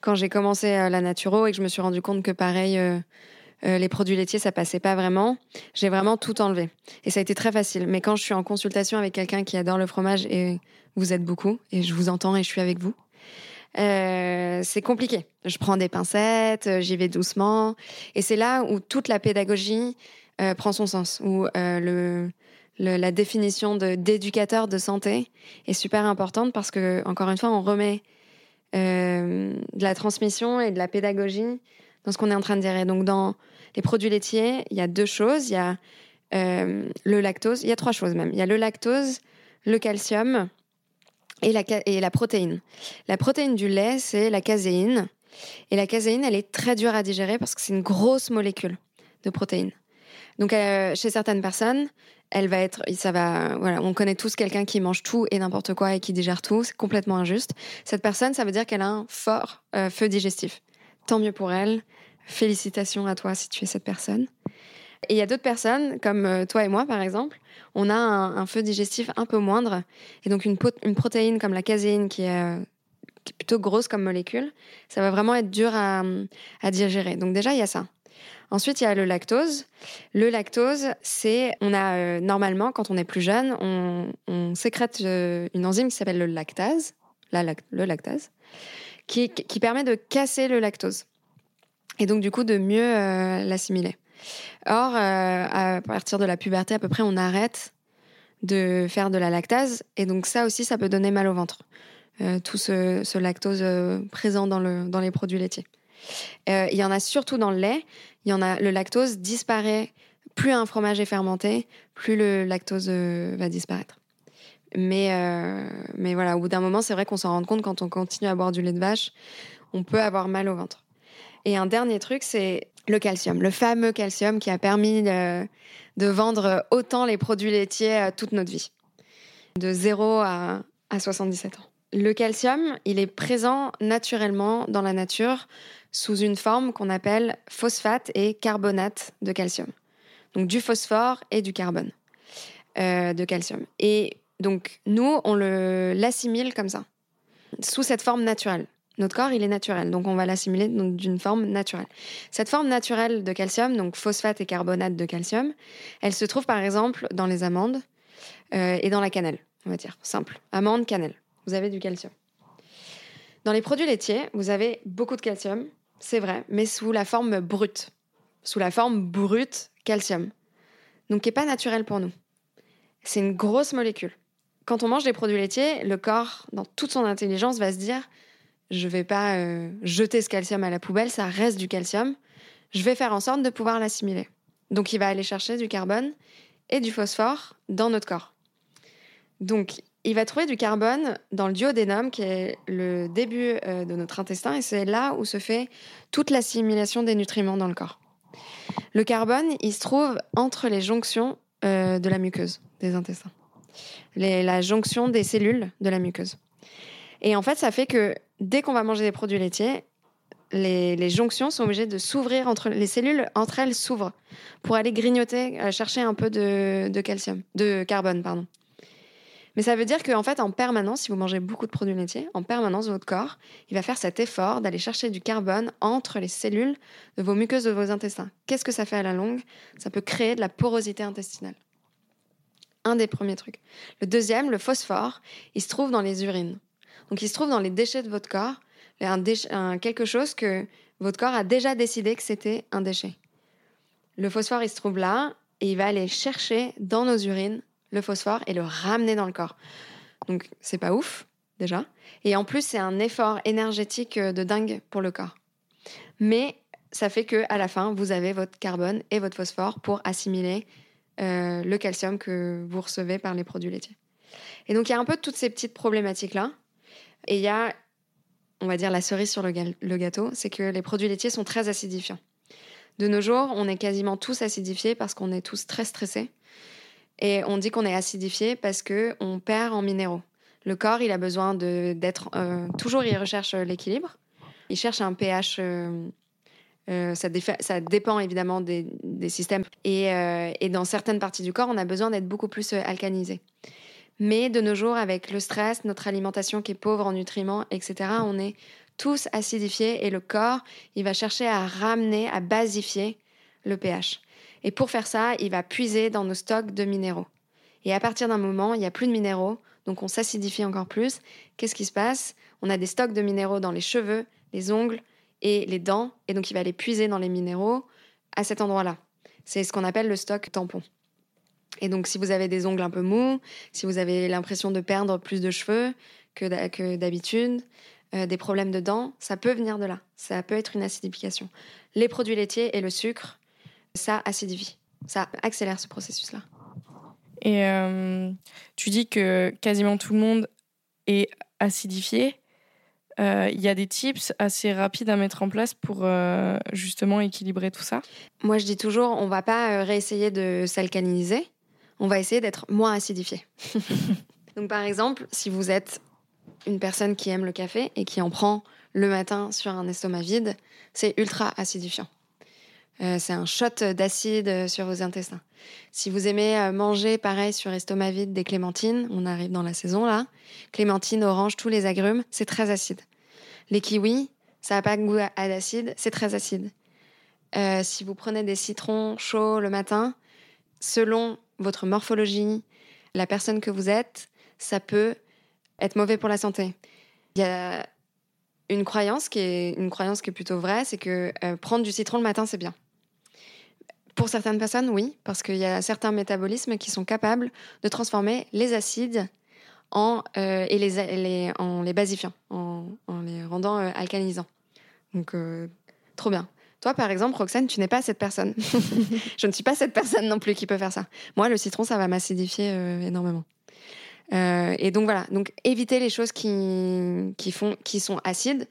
quand j'ai commencé euh, la naturo et que je me suis rendu compte que, pareil, les produits laitiers, ça passait pas vraiment, j'ai vraiment tout enlevé. Et ça a été très facile. Mais quand je suis en consultation avec quelqu'un qui adore le fromage, et vous êtes beaucoup, et je vous entends et je suis avec vous, c'est compliqué. Je prends des pincettes, j'y vais doucement. Et c'est là où toute la pédagogie prend son sens, où le, la définition d'éducateur de santé est super importante parce que, encore une fois, on remet euh, de la transmission et de la pédagogie dans ce qu'on est en train de dire. Donc, dans les produits laitiers, il y a deux choses. Il y a euh, le lactose, il y a trois choses même. Il y a le lactose, le calcium et la, et la protéine. La protéine du lait, c'est la caséine. Et la caséine, elle est très dure à digérer parce que c'est une grosse molécule de protéines. Donc, euh, chez certaines personnes, elle va être, ça va, voilà, on connaît tous quelqu'un qui mange tout et n'importe quoi et qui digère tout. C'est complètement injuste. Cette personne, ça veut dire qu'elle a un fort euh, feu digestif. Tant mieux pour elle. Félicitations à toi si tu es cette personne. Et il y a d'autres personnes, comme euh, toi et moi par exemple, on a un, feu digestif un peu moindre. Et donc une, protéine comme la caséine qui est, euh, qui est plutôt grosse comme molécule, ça va vraiment être dur à, à digérer. Donc déjà, il y a ça. Ensuite, il y a le lactose. Le lactose, c'est, on a euh, normalement, quand on est plus jeune, on, sécrète euh, une enzyme qui s'appelle le lactase, la lac- le lactase, qui, qui permet de casser le lactose. Et donc, du coup, de mieux euh, l'assimiler. Or, à partir de la puberté, à peu près, on arrête de faire de la lactase. Et donc, ça aussi, ça peut donner mal au ventre. Tout ce, ce lactose présent dans, le, dans les produits laitiers. Euh, il y en a surtout dans le lait. Il y en a, le lactose disparaît. Plus un fromage est fermenté, plus le lactose euh, va disparaître. Mais, euh, mais voilà, au bout d'un moment, c'est vrai qu'on s'en rend compte quand on continue à boire du lait de vache, on peut avoir mal au ventre. Et un dernier truc, c'est le calcium, le fameux calcium qui a permis de, vendre autant les produits laitiers toute notre vie. de 0 à, à 77 ans. Le calcium, il est présent naturellement dans la nature sous une forme qu'on appelle phosphate et carbonate de calcium. Donc du phosphore et du carbone euh, de calcium. Et donc nous, on l'assimile comme ça, sous cette forme naturelle. Notre corps, il est naturel, donc on va l'assimiler d'une forme naturelle. Cette forme naturelle de calcium, donc phosphate et carbonate de calcium, elle se trouve par exemple dans les amandes euh, et dans la cannelle, on va dire, simple. Amande, cannelle, vous avez du calcium. Dans les produits laitiers, vous avez beaucoup de calcium, c'est vrai, mais sous la forme brute, sous la forme brute calcium, donc qui n'est pas naturel pour nous. C'est une grosse molécule. Quand on mange des produits laitiers, le corps, dans toute son intelligence, va se dire je vais pas euh, jeter ce calcium à la poubelle, ça reste du calcium. Je vais faire en sorte de pouvoir l'assimiler. Donc il va aller chercher du carbone et du phosphore dans notre corps. Donc il va trouver du carbone dans le duodénum, qui est le début euh, de notre intestin, et c'est là où se fait toute l'assimilation des nutriments dans le corps. Le carbone, il se trouve entre les jonctions euh, de la muqueuse des intestins, la jonction des cellules de la muqueuse. Et en fait, ça fait que dès qu'on va manger des produits laitiers, les, jonctions sont obligées de s'ouvrir entre les cellules entre elles s'ouvrent pour aller grignoter, euh, chercher un peu de, calcium, de carbone, pardon. Mais ça veut dire qu'en fait, en permanence, si vous mangez beaucoup de produits laitiers, en permanence, votre corps, il va faire cet effort d'aller chercher du carbone entre les cellules de vos muqueuses de vos intestins. Qu'est-ce que ça fait à la longue? Ça peut créer de la porosité intestinale. Un des premiers trucs. Le deuxième, le phosphore, il se trouve dans les urines. Donc il se trouve dans les déchets de votre corps, un, quelque chose que votre corps a déjà décidé que c'était un déchet. Le phosphore, il se trouve là et il va aller chercher dans nos urines le phosphore et le ramener dans le corps. Donc c'est pas ouf déjà. Et en plus, c'est un effort énergétique euh, de dingue pour le corps. Mais ça fait que à la fin, vous avez votre carbone et votre phosphore pour assimiler euh, le calcium que vous recevez par les produits laitiers. Et donc il y a un peu toutes ces petites problématiques là et il y a, on va dire, la cerise sur le gâteau, c'est que les produits laitiers sont très acidifiants. De nos jours, on est quasiment tous acidifiés parce qu'on est tous très stressés. Et on dit qu'on est acidifié parce qu'on perd en minéraux. Le corps, il a besoin d'être... Euh, toujours, il recherche l'équilibre. Il cherche un pH... Euh, euh, ça, dépend évidemment des, systèmes. Et, et, dans certaines parties du corps, on a besoin d'être beaucoup plus alcanisé. Mais de nos jours, avec le stress, notre alimentation qui est pauvre en nutriments, etc., on est tous acidifiés et le corps, il va chercher à ramener, à basifier le pH. Et pour faire ça, il va puiser dans nos stocks de minéraux. Et à partir d'un moment, il n'y a plus de minéraux, donc on s'acidifie encore plus. Qu'est-ce qui se passe? On a des stocks de minéraux dans les cheveux, les ongles et les dents, et donc il va les puiser dans les minéraux à cet endroit-là. C'est ce qu'on appelle le stock tampon. Et donc, si vous avez des ongles un peu mous, si vous avez l'impression de perdre plus de cheveux que d'habitude, euh, des problèmes de dents, ça peut venir de là. Ça peut être une acidification. Les produits laitiers et le sucre, ça acidifie. Ça accélère ce processus-là. Et euh, tu dis que quasiment tout le monde est acidifié. Euh, il y a des tips assez rapides à mettre en place pour justement équilibrer tout ça? Moi, je dis toujours, on va pas réessayer de s'alcaliniser on va essayer d'être moins acidifié. Donc par exemple, si vous êtes une personne qui aime le café et qui en prend le matin sur un estomac vide, c'est ultra acidifiant. Euh, c'est un shot d'acide sur vos intestins. Si vous aimez euh, manger pareil sur estomac vide des clémentines, on arrive dans la saison là, clémentines, oranges, tous les agrumes, c'est très acide. Les kiwis, ça n'a pas goût à l'acide, c'est très acide. Euh, si vous prenez des citrons chauds le matin, selon votre morphologie, la personne que vous êtes, ça peut être mauvais pour la santé. Il y a une croyance qui est une croyance qui est plutôt vraie, c'est que prendre du citron le matin c'est bien. Pour certaines personnes, oui, parce qu'il y a certains métabolismes qui sont capables de transformer les acides en euh, et les, en les basifiant, en, les rendant euh, alcalinisants. Donc trop bien. Toi, par exemple, Roxane, tu n'es pas cette personne. je ne suis pas cette personne non plus qui peut faire ça. Moi, le citron, ça va m'acidifier euh, énormément. Euh, et donc voilà, donc éviter les choses qui, qui, font, qui sont acides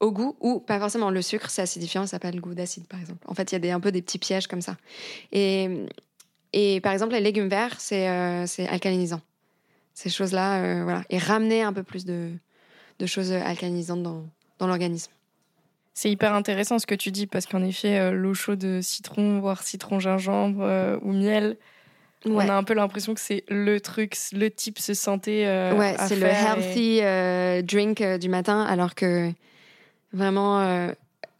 au goût ou pas forcément. Le sucre, c'est acidifiant, ça n'a pas le goût d'acide, par exemple. En fait, il y a des, un peu des petits pièges comme ça. Et, et par exemple, les légumes verts, c'est euh, alcalinisant. ces choses-là, voilà, et ramener un peu plus de, de choses alcalinisantes dans, dans l'organisme. C'est hyper intéressant ce que tu dis parce qu'en effet, l'eau chaude citron, voire citron gingembre ou miel, on a un peu l'impression que c'est le truc, le type se santé. ouais, c'est le healthy drink du matin, alors que vraiment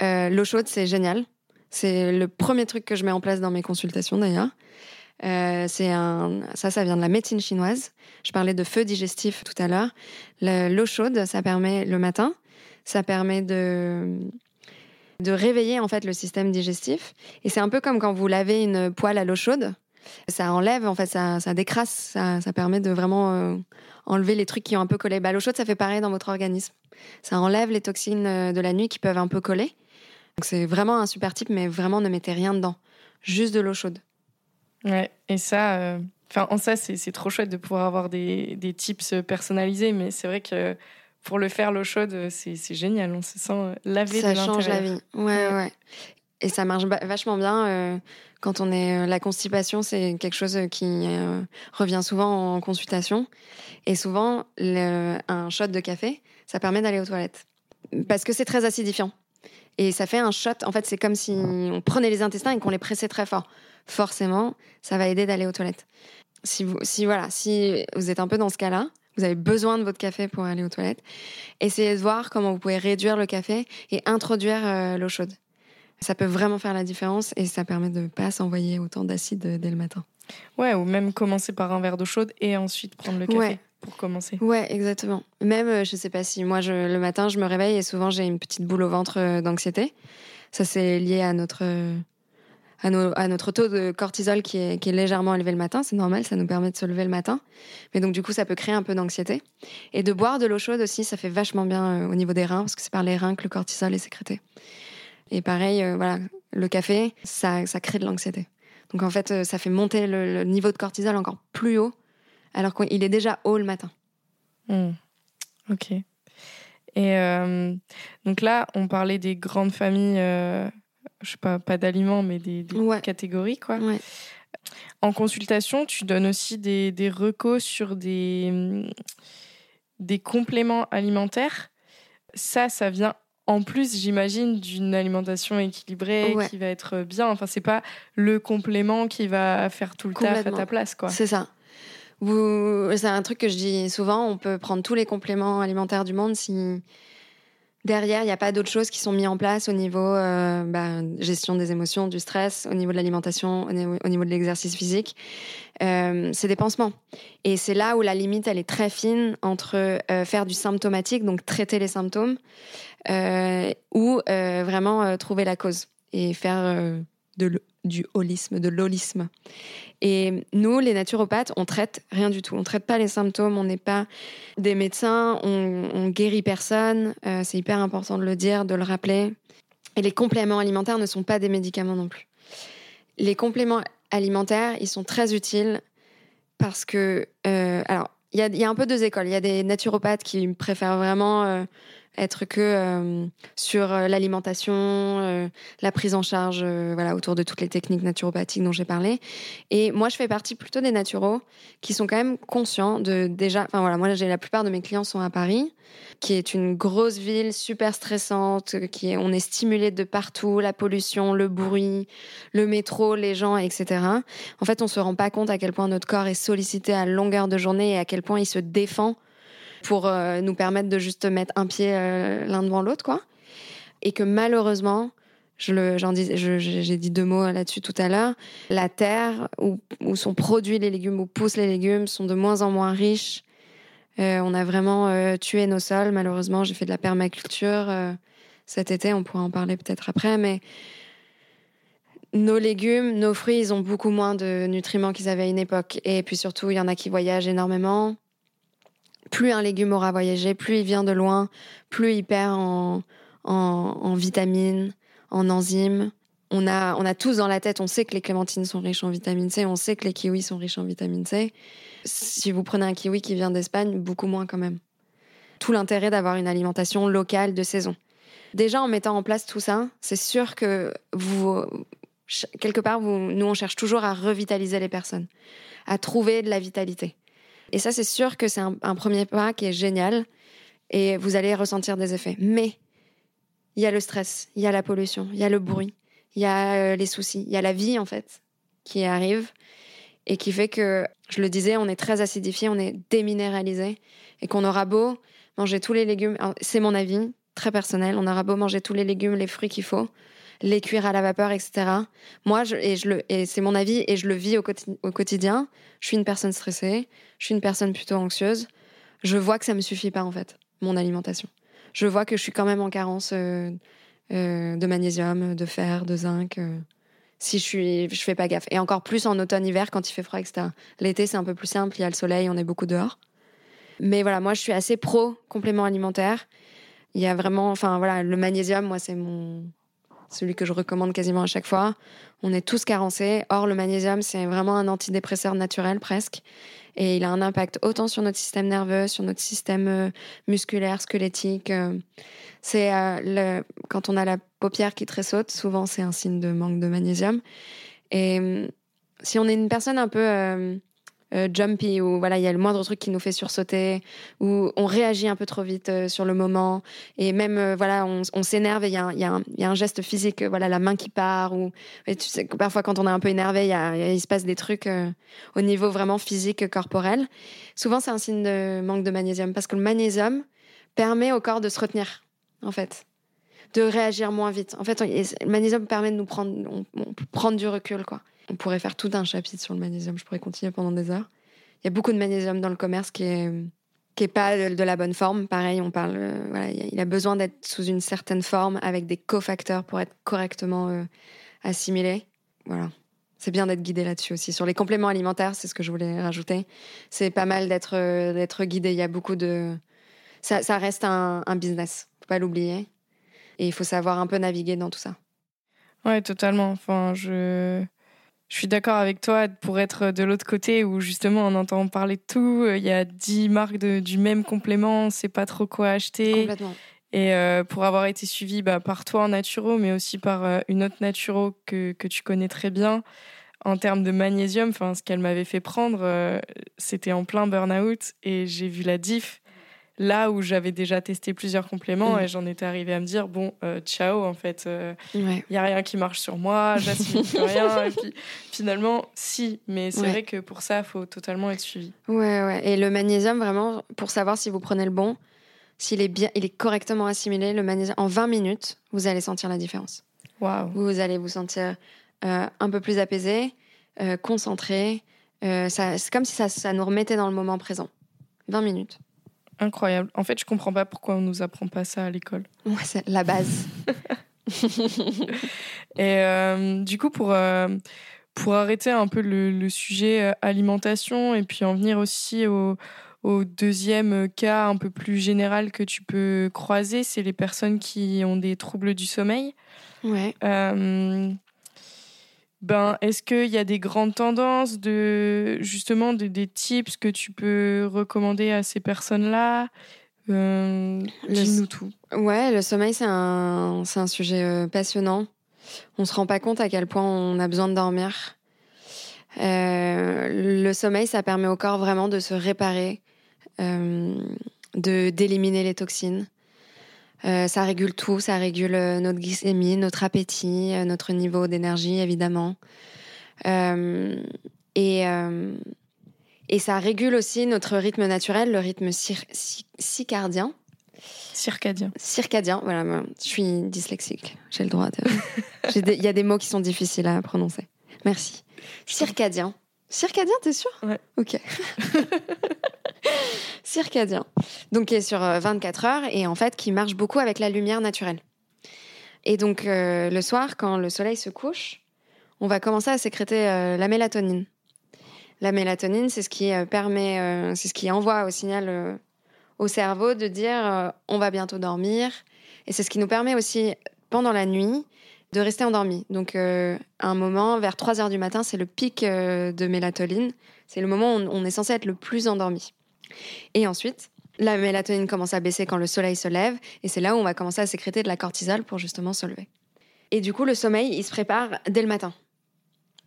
l'eau chaude c'est génial. C'est le premier truc que je mets en place dans mes consultations d'ailleurs. Euh, un, ça, ça vient de la médecine chinoise. Je parlais de feu digestif tout à l'heure. L'eau chaude, ça permet le matin, ça permet de de réveiller en fait le système digestif. Et c'est un peu comme quand vous lavez une poêle à l'eau chaude. Ça enlève, en fait, ça, ça décrasse, ça, ça permet de vraiment euh, enlever les trucs qui ont un peu collé. Bah, l'eau chaude, ça fait pareil dans votre organisme. Ça enlève les toxines euh, de la nuit qui peuvent un peu coller. Donc c'est vraiment un super type, mais vraiment ne mettez rien dedans, juste de l'eau chaude. Ouais, et ça, euh, enfin en ça c'est trop chouette de pouvoir avoir des, des tips personnalisés, mais c'est vrai que pour le faire l'eau chaude, c'est génial, on se sent lavé ça change la vie. Ouais, ouais. Et ça marche vachement bien euh, quand on est la constipation, c'est quelque chose qui revient souvent en consultation. Et souvent, un shot de café, ça permet d'aller aux toilettes parce que c'est très acidifiant. Et ça fait un shot. En fait, c'est comme si on prenait les intestins et qu'on les pressait très fort. Forcément, ça va aider d'aller aux toilettes. Si vous, si voilà, si vous êtes un peu dans ce cas-là, vous avez besoin de votre café pour aller aux toilettes, essayez de voir comment vous pouvez réduire le café et introduire euh, l'eau chaude. Ça peut vraiment faire la différence et ça permet de ne pas s'envoyer autant d'acide dès le matin. Ouais, ou même commencer par un verre d'eau chaude et ensuite prendre le café pour commencer. Ouais, exactement. Même, euh, je sais pas si moi, je, le matin, je me réveille et souvent j'ai une petite boule au ventre euh, d'anxiété. Ça, c'est lié à notre, euh, à, à, notre taux de cortisol qui est, qui est légèrement élevé le matin. C'est normal, ça nous permet de se lever le matin. Mais donc, du coup, ça peut créer un peu d'anxiété. Et de boire de l'eau chaude aussi, ça fait vachement bien au niveau des reins, parce que c'est par les reins que le cortisol est sécrété. Et pareil, voilà, le café, ça, ça crée de l'anxiété. Donc en fait, ça fait monter le niveau de cortisol encore plus haut alors qu'il est déjà haut le matin. Hmm. Ok. Et euh, donc là, on parlait des grandes familles, euh, je sais pas, pas d'aliments, mais des, catégories, quoi. En consultation, tu donnes aussi des, des recos sur des, des compléments alimentaires. Ça, ça vient en plus, j'imagine, d'une alimentation équilibrée qui va être bien. Enfin, c'est pas le complément qui va faire tout le taf à ta place, quoi. C'est ça c'est un truc que je dis souvent, on peut prendre tous les compléments alimentaires du monde si derrière, il n'y a pas d'autres choses qui sont mises en place au niveau euh, bah, gestion des émotions, du stress, au niveau de l'alimentation, au niveau, de l'exercice physique. Euh, c'est des pansements. Et c'est là où la limite, elle est très fine entre euh, faire du symptomatique, donc traiter les symptômes, ou vraiment trouver la cause et faire du holisme, de l'holisme. Et nous, les naturopathes, on traite rien du tout. On traite pas les symptômes, on n'est pas des médecins, on, guérit personne. Euh, c'est hyper important de le dire, de le rappeler. Et les compléments alimentaires ne sont pas des médicaments non plus. Les compléments alimentaires, ils sont très utiles parce que, euh, alors, il y a, y a, un peu deux écoles. Il y a des naturopathes qui préfèrent vraiment euh, être que euh, sur euh, l'alimentation, euh, la prise en charge, voilà, autour de toutes les techniques naturopathiques dont j'ai parlé. Et moi, je fais partie plutôt des naturaux qui sont quand même conscients de déjà. Enfin voilà, moi, j'ai la plupart de mes clients sont à Paris, qui est une grosse ville super stressante, qui on est stimulé de partout, la pollution, le bruit, le métro, les gens, etc. En fait, on se rend pas compte à quel point notre corps est sollicité à longueur de journée et à quel point il se défend pour euh, nous permettre de juste mettre un pied euh, l'un devant l'autre, quoi. Et que malheureusement, j'ai dit deux mots là-dessus tout à l'heure. La terre où, où, sont produits les légumes, où poussent les légumes, sont de moins en moins riches. Euh, on a vraiment tué nos sols. Malheureusement, j'ai fait de la permaculture cet été. On pourra en parler peut-être après, mais nos légumes, nos fruits, ils ont beaucoup moins de nutriments qu'ils avaient à une époque. Et puis surtout, il y en a qui voyagent énormément plus un légume aura voyagé, plus il vient de loin, plus il perd en, en, vitamines, en enzymes. On a, on a tous dans la tête, on sait que les clémentines sont riches en vitamine C, on sait que les kiwis sont riches en vitamine C. Si vous prenez un kiwi qui vient d'Espagne, beaucoup moins quand même. Tout l'intérêt d'avoir une alimentation locale de saison. Déjà, en mettant en place tout ça, c'est sûr que vous, quelque part, nous, on cherche toujours à revitaliser les personnes, à trouver de la vitalité. Et ça, c'est sûr que c'est un, premier pas qui est génial et vous allez ressentir des effets. Mais il y a le stress, il y a la pollution, il y a le bruit, il y a euh, les soucis, il y a la vie en fait qui arrive et qui fait que, je le disais, on est très acidifié, on est déminéralisé et qu'on aura beau manger tous les légumes, c'est mon avis très personnel, on aura beau manger tous les légumes, les fruits qu'il faut, les cuire à la vapeur, etc. Moi, et, c'est mon avis et je le vis au quotidien. Je suis une personne stressée, je suis une personne plutôt anxieuse. Je vois que ça me suffit pas en fait, mon alimentation. Je vois que je suis quand même en carence euh, euh, de magnésium, de fer, de zinc. euh, si je suis, je fais pas gaffe. Et encore plus en automne-hiver quand il fait froid, etc. L'été, c'est un peu plus simple. Il y a le soleil, on est beaucoup dehors. Mais voilà, moi, je suis assez pro complément alimentaire. Il y a vraiment, enfin voilà, le magnésium, moi, c'est mon, celui que je recommande quasiment à chaque fois. On est tous carencés. Or, le magnésium, c'est vraiment un antidépresseur naturel presque. Et il a un impact autant sur notre système nerveux, sur notre système euh, musculaire, squelettique. euh. C'est euh, quand on a la paupière qui tressaute, souvent c'est un signe de manque de magnésium. Et euh, si on est une personne un peu euh, jumpy, où voilà, il y a le moindre truc qui nous fait sursauter, où on réagit un peu trop vite euh, sur le moment, et même euh, voilà, on, s'énerve et il y, a un- geste physique, voilà, la main qui part, ou parfois quand on est un peu énervé, il, se passe des trucs au niveau vraiment physique, corporel. Souvent, c'est un signe de manque de magnésium, parce que le magnésium permet au corps de se retenir, en fait, de réagir moins vite. En fait, le magnésium permet de nous prendre, prendre du recul, quoi. On pourrait faire tout un chapitre sur le magnésium. Je pourrais continuer pendant des heures. Il y a beaucoup de magnésium dans le commerce qui est qui est pas de, la bonne forme. Pareil, on parle, euh, voilà, il a- besoin d'être sous une certaine forme avec des cofacteurs pour être correctement euh, assimilé. Voilà. C'est bien d'être guidé là-dessus aussi. Sur les compléments alimentaires, c'est ce que je voulais rajouter. C'est pas mal d'être euh, guidé. Il y a beaucoup de ça, ça reste un, un business. Faut pas l'oublier. Et il faut savoir un peu naviguer dans tout ça. Ouais, totalement. Enfin, je, je suis d'accord avec toi pour être de l'autre côté où justement on entend parler de tout. Il y a 10 marques de- du même complément, on sait pas trop quoi acheter. Complètement. Et euh, pour avoir été suivie bah, par toi en naturo, mais aussi par euh, une autre naturo que, que tu connais très bien, en termes de magnésium, ce qu'elle m'avait fait prendre, euh, c'était en plein burn-out et j'ai vu la diff là où j'avais déjà testé plusieurs compléments Mhm. et j'en étais arrivée à me dire, bon, euh, ciao, en fait, il Ouais. n'y a rien qui marche sur moi, plus rien. Et puis finalement, si, mais c'est Ouais. vrai que pour ça, il faut totalement être suivi. Ouais, ouais. Et le magnésium, vraiment, pour savoir si vous prenez le bon, s'il est bien, il est correctement assimilé, le magnésium, en 20 minutes, vous allez sentir la différence. Waouh. Vous allez vous sentir euh, un peu plus apaisé, euh, concentré. Euh, c'est comme si ça, ça nous remettait dans le moment présent. 20 minutes. Incroyable. En fait, je comprends pas pourquoi on nous apprend pas ça à l'école. Ouais, c'est la base. Et euh, du coup, pour, euh, pour arrêter un peu le, le sujet euh, alimentation et puis en venir aussi au, au deuxième cas un peu plus général que tu peux croiser, c'est les personnes qui ont des troubles du sommeil. Ouais. Euh, ben, est-ce qu'il y a des grandes tendances de justement de- des tips que tu peux recommander à ces personnes-là? Euh, Le- Dis-nous tout. Ouais, le sommeil, c'est un, un sujet euh, passionnant. On se rend pas compte à quel point on a besoin de dormir. Euh, le sommeil, ça permet au corps vraiment de se réparer, de d'éliminer les toxines. Euh, ça régule tout, ça régule euh, notre glycémie, notre appétit, euh, notre niveau d'énergie, évidemment. Euh, et, euh, et ça régule aussi notre rythme naturel, le rythme cir- ci- circadien Circadien. circadien. Voilà, je suis dyslexique. J'ai le droit de. Il y a des mots qui sont difficiles à prononcer. Merci. Circadien. Circadien, t'es sûr? Ouais. Ok. circadien. Donc, qui est sur euh, 24 heures et en fait, qui marche beaucoup avec la lumière naturelle. Et donc, euh, le soir, quand le soleil se couche, on va commencer à sécréter euh, la mélatonine. La mélatonine, c'est ce qui euh, permet, euh, c'est ce qui envoie au signal euh, au cerveau de dire euh, on va bientôt dormir. Et c'est ce qui nous permet aussi, pendant la nuit, de rester endormi. Donc, euh, un moment, vers 3 heures du matin, c'est le pic euh, de mélatonine. C'est le moment où on, on est censé être le plus endormi. Et ensuite, la mélatonine commence à baisser quand le soleil se lève. Et c'est là où on va commencer à sécréter de la cortisol pour justement se lever. Et du coup, le sommeil, il se prépare dès le matin.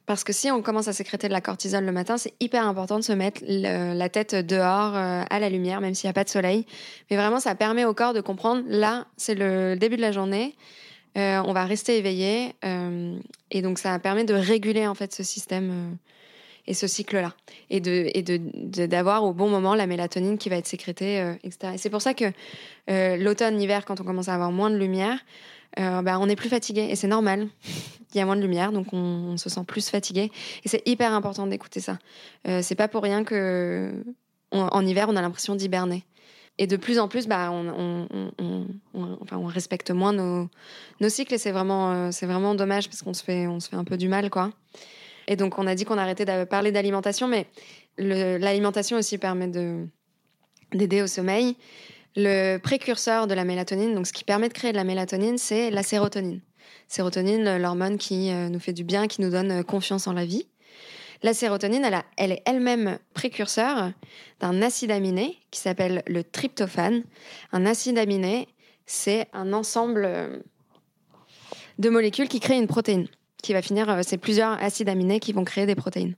Parce que si on commence à sécréter de la cortisol le matin, c'est hyper important de se mettre la tête dehors euh, à la lumière, même s'il n'y a pas de soleil. Mais vraiment, ça permet au corps de comprendre, là, c'est le début de la journée, euh, on va rester éveillé. Euh, et donc, ça permet de réguler en fait ce système et ce cycle-là. Et de et de d'avoir au bon moment la mélatonine qui va être sécrétée, etc. Et c'est pour ça que l'automne, l'hiver, quand on commence à avoir moins de lumière, euh, bah, on est plus fatigué et c'est normal. Il y a moins de lumière, donc on, se sent plus fatigué. Et c'est hyper important d'écouter ça. Euh, c'est pas pour rien que en hiver, on a l'impression d'hiberner. Et de plus en plus, bah, on, enfin, on respecte moins nos, nos cycles et c'est vraiment, euh, c'est vraiment dommage parce qu'on se fait, on se fait un peu du mal, quoi. Et donc, on a dit qu'on arrêtait de parler d'alimentation, mais l'alimentation aussi permet de d'aider au sommeil. Le précurseur de la mélatonine, donc ce qui permet de créer de la mélatonine, c'est la sérotonine. Sérotonine, l'hormone qui euh, nous fait du bien, qui nous donne euh, confiance en la vie. La sérotonine, elle, est elle-même précurseur d'un acide aminé qui s'appelle le tryptophane. Un acide aminé, c'est un ensemble euh, de molécules qui créent une protéine, qui va finir, c'est plusieurs acides aminés qui vont créer des protéines.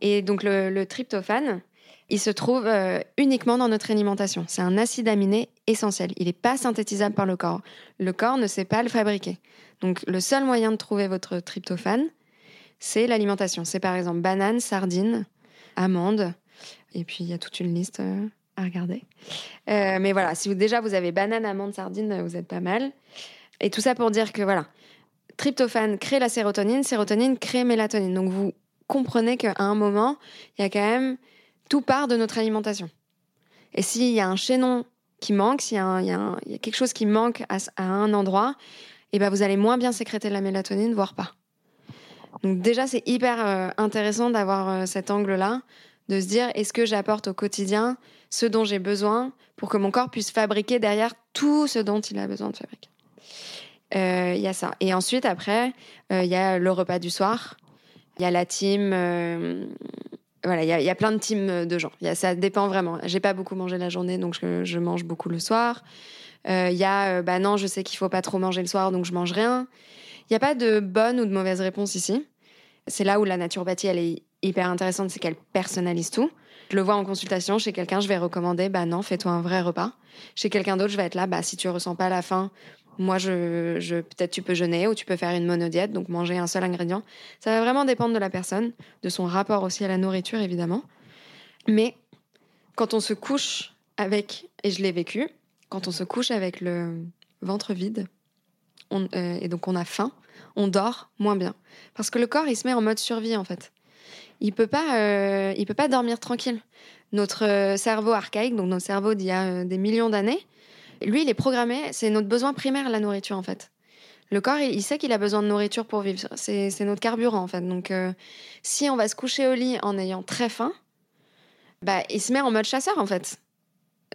Et donc le, le tryptophane, il se trouve euh, uniquement dans notre alimentation. C'est un acide aminé essentiel. Il n'est pas synthétisable par le corps. Le corps ne sait pas le fabriquer. Donc le seul moyen de trouver votre tryptophane, c'est l'alimentation. C'est par exemple banane, sardines, amandes. Et puis il y a toute une liste euh, à regarder. Euh, mais voilà, si vous, déjà vous avez banane, amande, sardines, vous êtes pas mal. Et tout ça pour dire que voilà, tryptophane crée la sérotonine, sérotonine crée mélatonine. Donc vous comprenez qu'à un moment, il y a quand même tout part de notre alimentation. Et s'il y a un chaînon qui manque, s'il y, a quelque chose qui manque à, un endroit, et eh ben vous allez moins bien sécréter la mélatonine, voire pas. Donc déjà, c'est hyper euh, intéressant d'avoir euh, cet angle-là, de se dire est-ce que j'apporte au quotidien ce dont j'ai besoin pour que mon corps puisse fabriquer derrière tout ce dont il a besoin de fabriquer? Euh, il y a ça. Et ensuite, après, il y a le repas du soir. Il y a la team voilà, il y, a plein de teams de gens. Ça dépend vraiment. J'ai pas beaucoup mangé la journée, donc je, mange beaucoup le soir. Il euh, y a, euh, bah non, je sais qu'il faut pas trop manger le soir, donc je mange rien. Il n'y a pas de bonne ou de mauvaise réponse ici. C'est là où la naturopathie, elle est hyper intéressante, c'est qu'elle personnalise tout. Je le vois en consultation, chez quelqu'un, je vais recommander, bah non, fais-toi un vrai repas. Chez quelqu'un d'autre, je vais être là, bah si tu ressens pas la faim, moi, je, peut-être tu peux jeûner ou tu peux faire une monodiète, donc manger un seul ingrédient. Ça va vraiment dépendre de la personne, de son rapport aussi à la nourriture, évidemment. Mais quand on se couche avec, et je l'ai vécu, quand on se couche avec le ventre vide, euh, et donc on a faim, on dort moins bien. Parce que le corps, il se met en mode survie, en fait. Il peut euh, peut pas dormir tranquille. Notre euh, cerveau archaïque, donc notre cerveau d'il y a des millions d'années, lui, il est programmé, c'est notre besoin primaire, la nourriture, en fait. Le corps, il sait qu'il a besoin de nourriture pour vivre. C'est notre carburant, en fait. Donc, euh, si on va se coucher au lit en ayant très faim, bah, il se met en mode chasseur, en fait.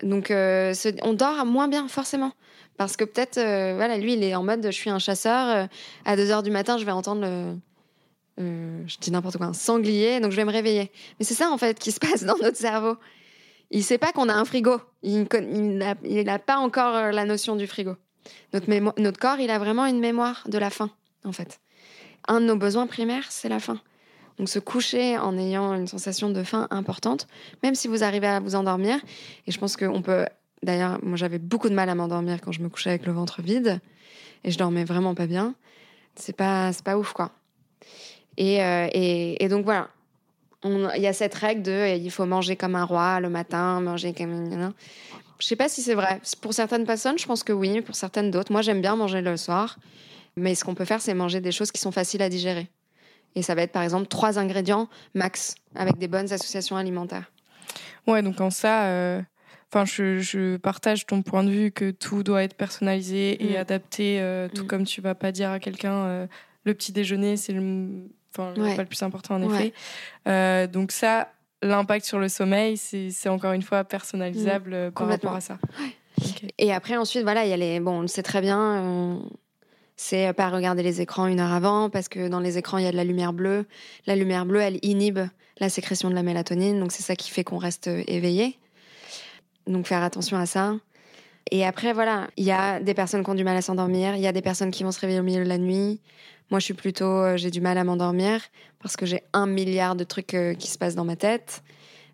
Donc, euh, on dort moins bien, forcément. Parce que peut-être, euh, voilà, lui, il est en mode je suis un chasseur. à 2 heures du matin, je vais entendre le. je dis n'importe quoi, un sanglier, donc je vais me réveiller. Mais c'est ça, en fait, qui se passe dans notre cerveau il sait pas qu'on a un frigo. Il n'a pas encore euh, la notion du frigo. Notre, corps, il a vraiment une mémoire de la faim, en fait. Un de nos besoins primaires, c'est la faim. Donc se coucher en ayant une sensation de faim importante, même si vous arrivez à vous endormir, et je pense qu'on peut... D'ailleurs, moi j'avais beaucoup de mal à m'endormir quand je me couchais avec le ventre vide, et je dormais vraiment pas bien. C'est pas, pas ouf, quoi. Et, euh, et donc voilà, il y a cette règle de il faut manger comme un roi le matin, manger comme. Je sais pas si c'est vrai. Pour certaines personnes, je pense que oui. Pour certaines d'autres, moi j'aime bien manger le soir. Mais ce qu'on peut faire, c'est manger des choses qui sont faciles à digérer. Et ça va être par exemple trois ingrédients max avec des bonnes associations alimentaires. Ouais, donc en ça, euh, enfin, je, partage ton point de vue que tout doit être personnalisé et mm. adapté, euh, tout mm. comme tu vas pas dire à quelqu'un euh, le petit déjeuner, c'est le Enfin, pas le plus important en effet. Euh, donc ça, l'impact sur le sommeil, c'est encore une fois personnalisable mmh. par rapport à ça. Et après, ensuite, voilà, il y a les. Bon, on le sait très bien. Euh, c'est pas regarder les écrans une heure avant parce que dans les écrans il y a de la lumière bleue. La lumière bleue, elle inhibe la sécrétion de la mélatonine, donc c'est ça qui fait qu'on reste éveillé. Donc faire attention à ça. Et après, voilà, il y a des personnes qui ont du mal à s'endormir, il y a des personnes qui vont se réveiller au milieu de la nuit. Moi, je suis plutôt, euh, j'ai du mal à m'endormir parce que j'ai un milliard de trucs euh, qui se passent dans ma tête,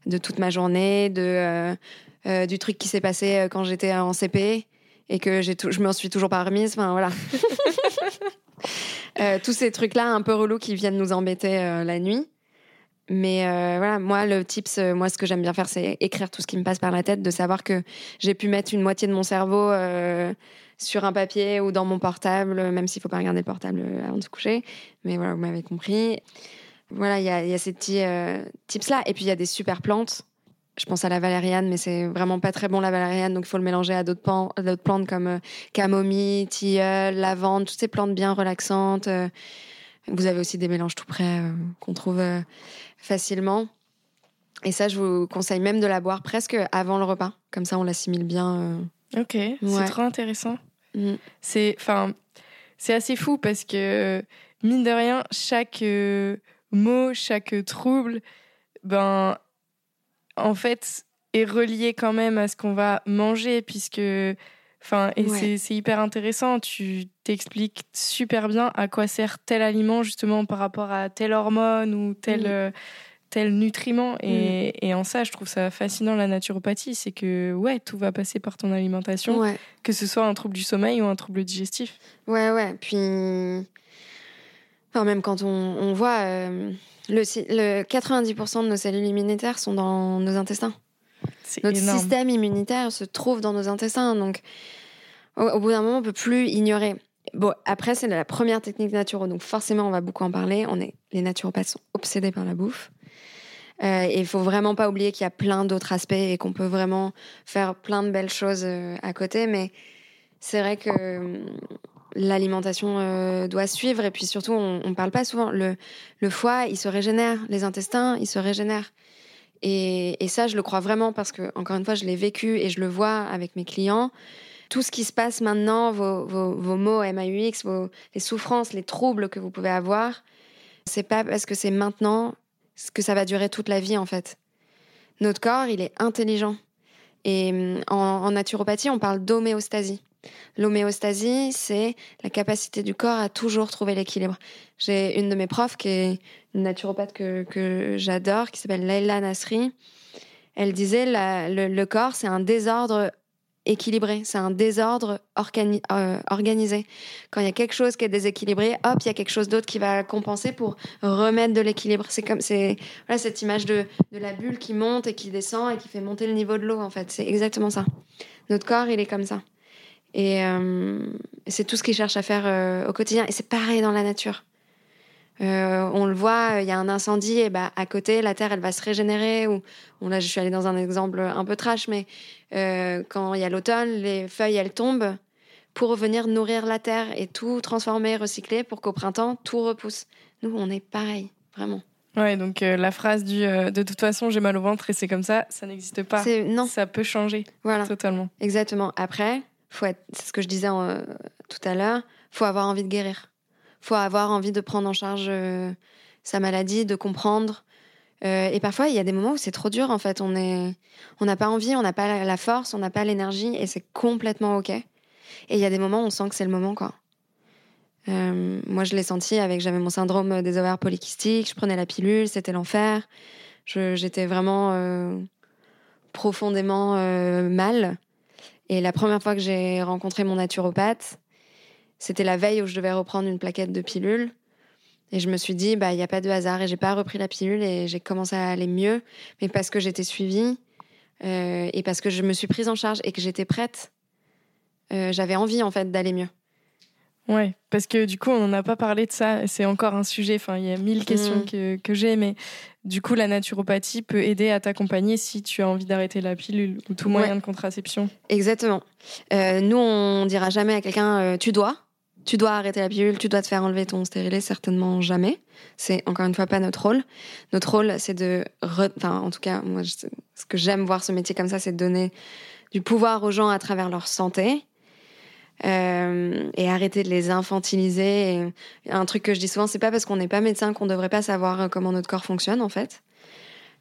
de toute ma journée, de euh, du truc qui s'est passé quand j'étais en CP et que j'ai je m'en suis toujours pas remise. Enfin voilà. tous ces trucs-là un peu relous qui viennent nous embêter la nuit. Mais voilà, moi, le tips, moi, ce que j'aime bien faire, c'est écrire tout ce qui me passe par la tête, de savoir que j'ai pu mettre une moitié de mon cerveau sur un papier ou dans mon portable, même s'il faut pas regarder le portable avant de se coucher. Mais voilà, vous m'avez compris. Voilà, il y a, ces petits euh, tips-là. Et puis, il y a des super plantes. Je pense à la valériane, mais c'est vraiment pas très bon la valériane, donc il faut le mélanger à d'autres plantes comme euh, camomille, tilleul, lavande, toutes ces plantes bien relaxantes. Euh. Vous avez aussi des mélanges tout prêts qu'on trouve facilement. Et ça, je vous conseille même de la boire presque avant le repas. Comme ça, on l'assimile bien. Ok, c'est trop intéressant. Mm. C'est, enfin, c'est assez fou parce que mine de rien, chaque euh, mot, chaque trouble, ben, en fait, est relié quand même à ce qu'on va manger puisque, enfin, et c'est hyper intéressant. Tu t'expliques super bien à quoi sert tel aliment justement par rapport à telle hormone ou tel. Euh, tel nutriment. Mm. Et, en ça, je trouve ça fascinant la naturopathie. C'est que, ouais, tout va passer par ton alimentation, que ce soit un trouble du sommeil ou un trouble digestif. Ouais, ouais. Puis, enfin, même quand on, voit euh, le, le 90% de nos cellules immunitaires sont dans nos intestins. Notre système immunitaire se trouve dans nos intestins. Donc, au, bout d'un moment, on peut plus ignorer. Bon, après, c'est la première technique naturo, donc forcément, on va beaucoup en parler. On est, les naturopathes sont obsédés par la bouffe. Euh, et il faut vraiment pas oublier qu'il y a plein d'autres aspects et qu'on peut vraiment faire plein de belles choses euh, à côté. Mais c'est vrai que euh, l'alimentation doit suivre. Et puis surtout, on, on parle pas souvent. Le, le foie, il se régénère. Les intestins, ils se régénèrent. Et, et, ça, je le crois vraiment parce que, encore une fois, je l'ai vécu et je le vois avec mes clients. Tout ce qui se passe maintenant, vos, vos, vos mots MAUX, vos, les souffrances, les troubles que vous pouvez avoir, c'est pas parce que c'est maintenant que ça va durer toute la vie en fait. Notre corps, il est intelligent. Et mm, en, naturopathie, on parle d'homéostasie. L'homéostasie, c'est la capacité du corps à toujours trouver l'équilibre. J'ai une de mes profs qui est une naturopathe que, que j'adore, qui s'appelle Leila Nasri. Elle disait le corps, c'est un désordre équilibré, c'est un désordre euh, organisé. Quand il y a quelque chose qui est déséquilibré, hop, il y a quelque chose d'autre qui va compenser pour remettre de l'équilibre. C'est comme voilà cette image de, de la bulle qui monte et qui descend et qui fait monter le niveau de l'eau en fait. C'est exactement ça. Notre corps, il est comme ça. Et euh, c'est tout ce qu'il cherche à faire euh, au quotidien. Et c'est pareil dans la nature. Euh, on le voit, il y a un incendie, et bah à côté, la terre, elle va se régénérer. Ou bon, là, je suis allée dans un exemple un peu trash, mais euh, quand il y a l'automne, les feuilles, elles tombent pour venir nourrir la terre et tout transformer, recycler, pour qu'au printemps, tout repousse. Nous, on est pareil, vraiment. Ouais, donc euh, la phrase du de toute façon j'ai mal au ventre et c'est comme ça, ça n'existe pas. Non. Ça peut changer. Voilà. Totalement. Exactement. Après, faut être, c'est ce que je disais tout à l'heure, faut avoir envie de guérir faut avoir envie de prendre en charge euh, sa maladie, de comprendre. Euh, et parfois, il y a des moments où c'est trop dur. En fait, on on n'a pas envie, on n'a pas la force, on n'a pas l'énergie, et c'est complètement ok. Et il y a des moments où on sent que c'est le moment. Euh, moi, je l'ai senti avec, j'avais mon syndrome des ovaires polykystiques, je prenais la pilule, c'était l'enfer. J'étais vraiment profondément mal. Et la première fois que j'ai rencontré mon naturopathe, c'était la veille où je devais reprendre une plaquette de pilules. Et je me suis dit, bah, il n'y a pas de hasard. Et j'ai pas repris la pilule et j'ai commencé à aller mieux. Mais parce que j'étais suivie euh, et parce que je me suis prise en charge et que j'étais prête, euh, j'avais envie, en fait, d'aller mieux. Ouais, parce que du coup, on n'a pas parlé de ça. C'est encore un sujet. Enfin, il y a mille questions mm. que, que j'ai, mais du coup, la naturopathie peut aider à t'accompagner si tu as envie d'arrêter la pilule ou tout moyen de contraception. Exactement. Euh, nous, on dira jamais à quelqu'un tu dois tu dois arrêter la pilule, tu dois te faire enlever ton stérilet, certainement jamais. C'est encore une fois pas notre rôle. Notre rôle, c'est de, enfin, en tout cas, moi, ce que j'aime voir ce métier comme ça, c'est de donner du pouvoir aux gens à travers leur santé. Euh, et arrêter de les infantiliser. un truc que je dis souvent, c'est pas parce qu'on n'est pas médecin qu'on devrait pas savoir comment notre corps fonctionne, en fait.